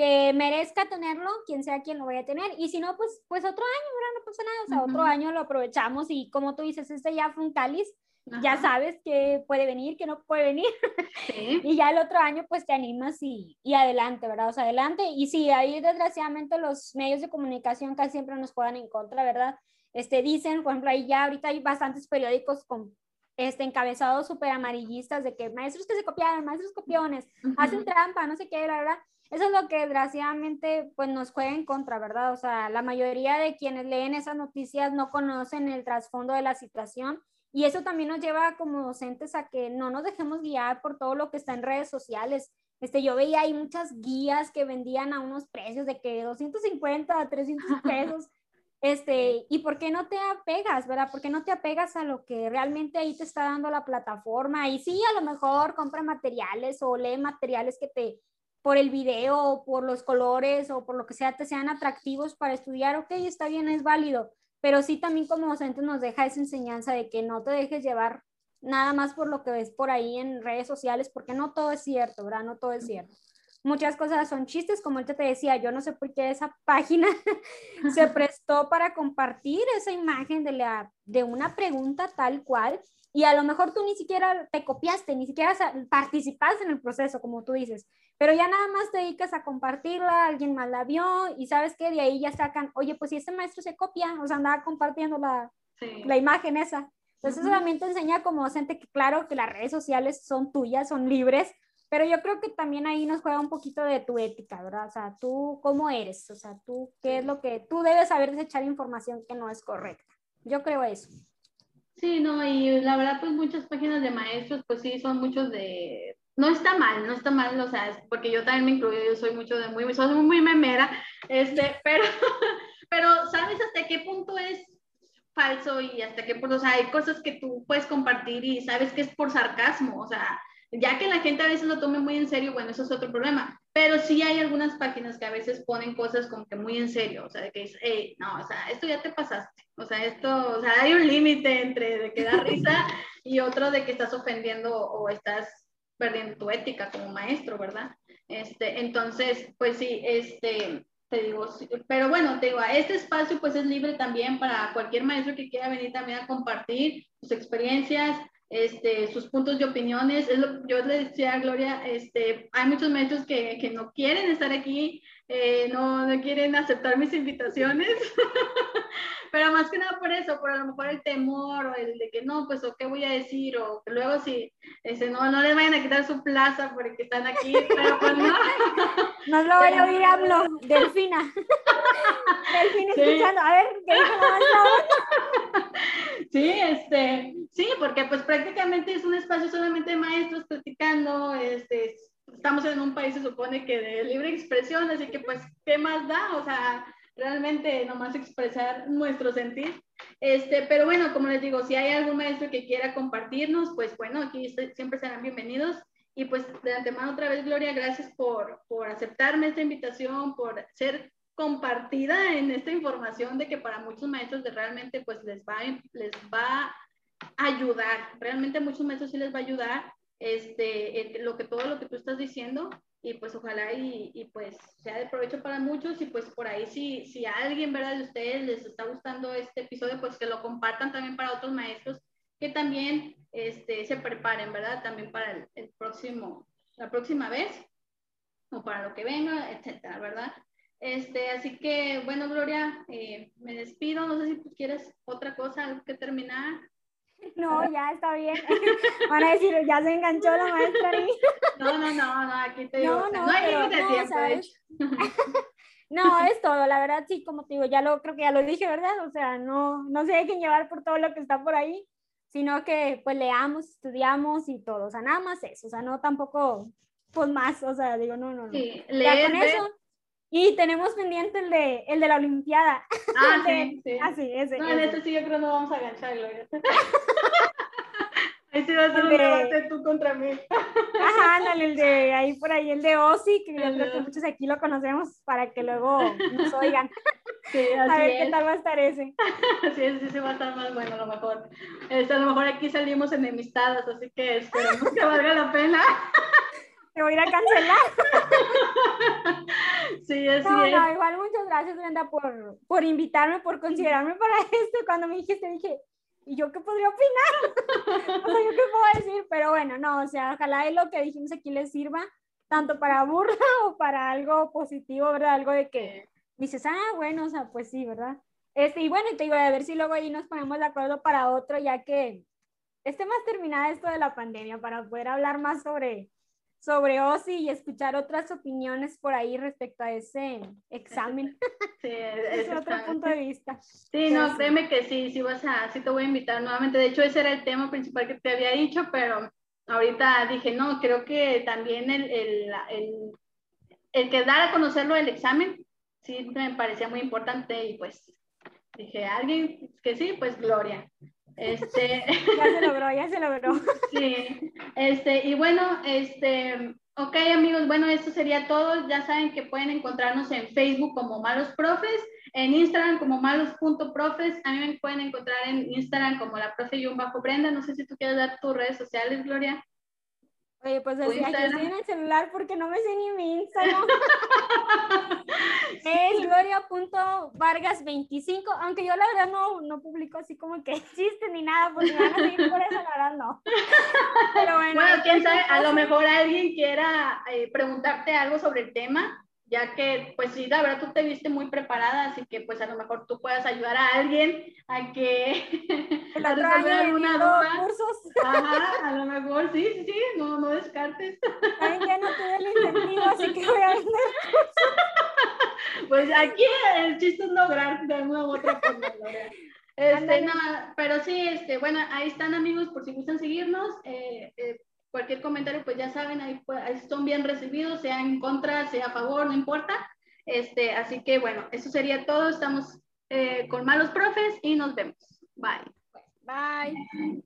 que merezca tenerlo, quien sea quien lo vaya a tener. Y si no, pues, pues otro año, ¿verdad? No pasa nada, o sea, otro año lo aprovechamos y como tú dices, este ya fue un cáliz, ya sabes que puede venir, que no puede venir. y ya el otro año pues te animas y, y, adelante, ¿verdad? O sea, adelante. Y sí, ahí desgraciadamente los medios de comunicación casi siempre nos juegan en contra, ¿verdad? Este, dicen, por ejemplo, ahí ya ahorita hay bastantes periódicos con este, encabezados súper amarillistas de que maestros que se copiaron, maestros copiones, hacen trampa, no sé qué, la verdad. Eso es lo que desgraciadamente pues nos juega en contra, ¿verdad? O sea, la mayoría de quienes leen esas noticias no conocen el trasfondo de la situación y eso también nos lleva como docentes a que no nos dejemos guiar por todo lo que está en redes sociales. Este, yo veía ahí muchas guías que vendían a unos precios de que 250 a 300 pesos. Este, ¿y por qué no te apegas, verdad? ¿Por qué no te apegas a lo que realmente ahí te está dando la plataforma? Y sí, a lo mejor compra materiales o lee materiales que te, por el video, o por los colores o por lo que sea, te sean atractivos para estudiar, ok, está bien, es válido, pero sí también como docente nos deja esa enseñanza de que no te dejes llevar nada más por lo que ves por ahí en redes sociales, porque no todo es cierto, ¿verdad? No todo es cierto. Muchas cosas son chistes, como ahorita te decía, yo no sé por qué esa página se prestó para compartir esa imagen de, la, de una pregunta tal cual, y a lo mejor tú ni siquiera te copiaste, ni siquiera participaste en el proceso, como tú dices, pero ya nada más te dedicas a compartirla, alguien más la vio y sabes que de ahí ya sacan, oye, pues si ese maestro se copia, o sea, andaba compartiendo la, la imagen esa. Entonces, eso también te enseña como docente que claro que las redes sociales son tuyas, son libres, pero yo creo que también ahí nos juega un poquito de tu ética, ¿verdad? O sea, tú cómo eres, o sea, tú qué es lo que tú debes saber desechar información que no es correcta. Yo creo eso. Sí, no, y la verdad, pues muchas páginas de maestros, pues sí, son muchos de no está mal, no está mal, o sea, porque yo también me incluyo, yo soy mucho de muy, soy muy memera, este, pero, pero ¿sabes hasta qué punto es falso y hasta qué punto, o sea, hay cosas que tú puedes compartir y sabes que es por sarcasmo, o sea, ya que la gente a veces lo tome muy en serio, bueno, eso es otro problema, pero sí hay algunas páginas que a veces ponen cosas como que muy en serio, o sea, de que es, hey, no, o sea, esto ya te pasaste, o sea, esto, o sea, hay un límite entre de que da risa y otro de que estás ofendiendo o estás perdiendo tu ética como maestro, ¿verdad? Este, entonces, pues sí, este, te digo, pero bueno, te digo, este espacio pues es libre también para cualquier maestro que quiera venir también a compartir sus experiencias, este, sus puntos de opiniones. Yo le decía a Gloria, este, hay muchos maestros que, que no quieren estar aquí, eh, no, no quieren aceptar mis invitaciones. pero más que nada por eso, por a lo mejor el temor o el de que no, pues o qué voy a decir o que luego si ese, no, no les vayan a quitar su plaza porque están aquí, pero pues no. No lo voy a oír, hablo, Delfina. Delfina sí. escuchando, a ver, ¿qué dijo Sí, este, sí, porque pues prácticamente es un espacio solamente de maestros platicando, este, estamos en un país se supone que de libre expresión, así que pues, ¿qué más da? O sea, realmente nomás expresar nuestro sentir. Este, pero bueno, como les digo, si hay algún maestro que quiera compartirnos, pues bueno, aquí siempre serán bienvenidos. Y pues de antemano otra vez, Gloria, gracias por, por aceptarme esta invitación, por ser compartida en esta información de que para muchos maestros de realmente pues les va, les va a ayudar, realmente a muchos maestros sí les va a ayudar este, lo que, todo lo que tú estás diciendo y pues ojalá y, y, pues sea de provecho para muchos y pues por ahí si, si a alguien, ¿verdad? De ustedes les está gustando este episodio, pues que lo compartan también para otros maestros que también este, se preparen, ¿verdad? También para el, próximo, la próxima vez o para lo que venga, etcétera, ¿verdad? Este, así que, bueno, Gloria, eh, me despido. No sé si tú quieres otra cosa, algo que terminar. No, ya está bien. Van a decir, ya se enganchó la maestra ahí. No, no, no, no, aquí te digo. No, no, no hay límite de tiempo, No, es todo, la verdad sí, como te digo, ya lo creo que ya lo dije, ¿verdad? O sea, no, no se dejen llevar por todo lo que está por ahí, sino que pues leamos, estudiamos y todo, o sea, nada más eso, o sea, no tampoco, pues más, o sea, digo, no, no, no. Sí, leer, con eso, Y tenemos pendiente el de, el de la Olimpiada. Ah, sí, sí. Ah, sí, ese. No, en este sí yo creo no vamos a agachar, Gloria. Ahí sí va a ser un debate tú contra mí. Ajá, ándale, el de ahí por ahí, el de Ozzy, que yo creo que muchos aquí lo conocemos para que luego nos oigan. Sí, así a ver es. qué tal va a estar ese. Sí, ese sí va a estar más bueno a lo mejor. Este, a lo mejor aquí salimos enemistadas, así que esperemos que valga la pena. Te voy a ir a cancelar. Sí, así No, es. no, igual muchas gracias, Brenda, por, por invitarme, por considerarme para esto. Cuando me dijiste, dije, ¿y yo qué podría opinar? o sea, ¿yo qué puedo decir? Pero bueno, no, o sea, ojalá y lo que dijimos aquí les sirva, tanto para burla o para algo positivo, ¿verdad? Algo de que dices, ah, bueno, o sea, pues sí, ¿verdad? Este, y bueno, te digo, a ver si luego ahí nos ponemos de acuerdo para otro, ya que esté más terminada esto de la pandemia, para poder hablar más sobre, sobre OSI y escuchar otras opiniones por ahí respecto a ese examen. Sí, Es otro punto de vista. Sí, no, créeme que sí, sí vas a, sí te voy a invitar nuevamente. De hecho, ese era el tema principal que te había dicho, pero ahorita dije, no, creo que también el, el, el, el que dar a conocerlo del examen, sí me parecía muy importante y pues dije, alguien que sí, pues Gloria. Este, Ya se logró, ya se logró. Sí, este, y bueno, este, ok amigos, bueno, esto sería todo. Ya saben que pueden encontrarnos en Facebook como Malos Profes, en Instagram como malos.profes. A mí me pueden encontrar en Instagram como la profe bajo Brenda. No sé si tú quieres dar tus redes sociales, Gloria. Oye, pues ¿Tu decía, yo Instagram? estoy en el celular porque no me sé ni mi Instagram. Es gloria.vargas25, aunque yo la verdad no, no publico así como que existe ni nada, porque me van a seguir por eso, la verdad no. Pero bueno, Bueno, quién sabe, a lo mejor alguien quiera eh, preguntarte algo sobre el tema, ya que, pues sí, la verdad tú te viste muy preparada, así que pues a lo mejor tú puedas ayudar a alguien a que el a otro resolver alguna duda. cursos, Ajá, a lo mejor sí, sí, sí, no, no descartes. saben que no tuve el incentivo, así que voy a vender. Pues aquí el chiste es lograr de una u otra forma. Este, no, pero sí, este, bueno, ahí están amigos por si gustan seguirnos. eh, eh, cualquier comentario, pues ya saben, ahí, ahí son bien recibidos, sea en contra, sea a favor, no importa. Este, así que bueno, eso sería todo. Estamos eh, con malos profes y nos vemos. Bye. Bye.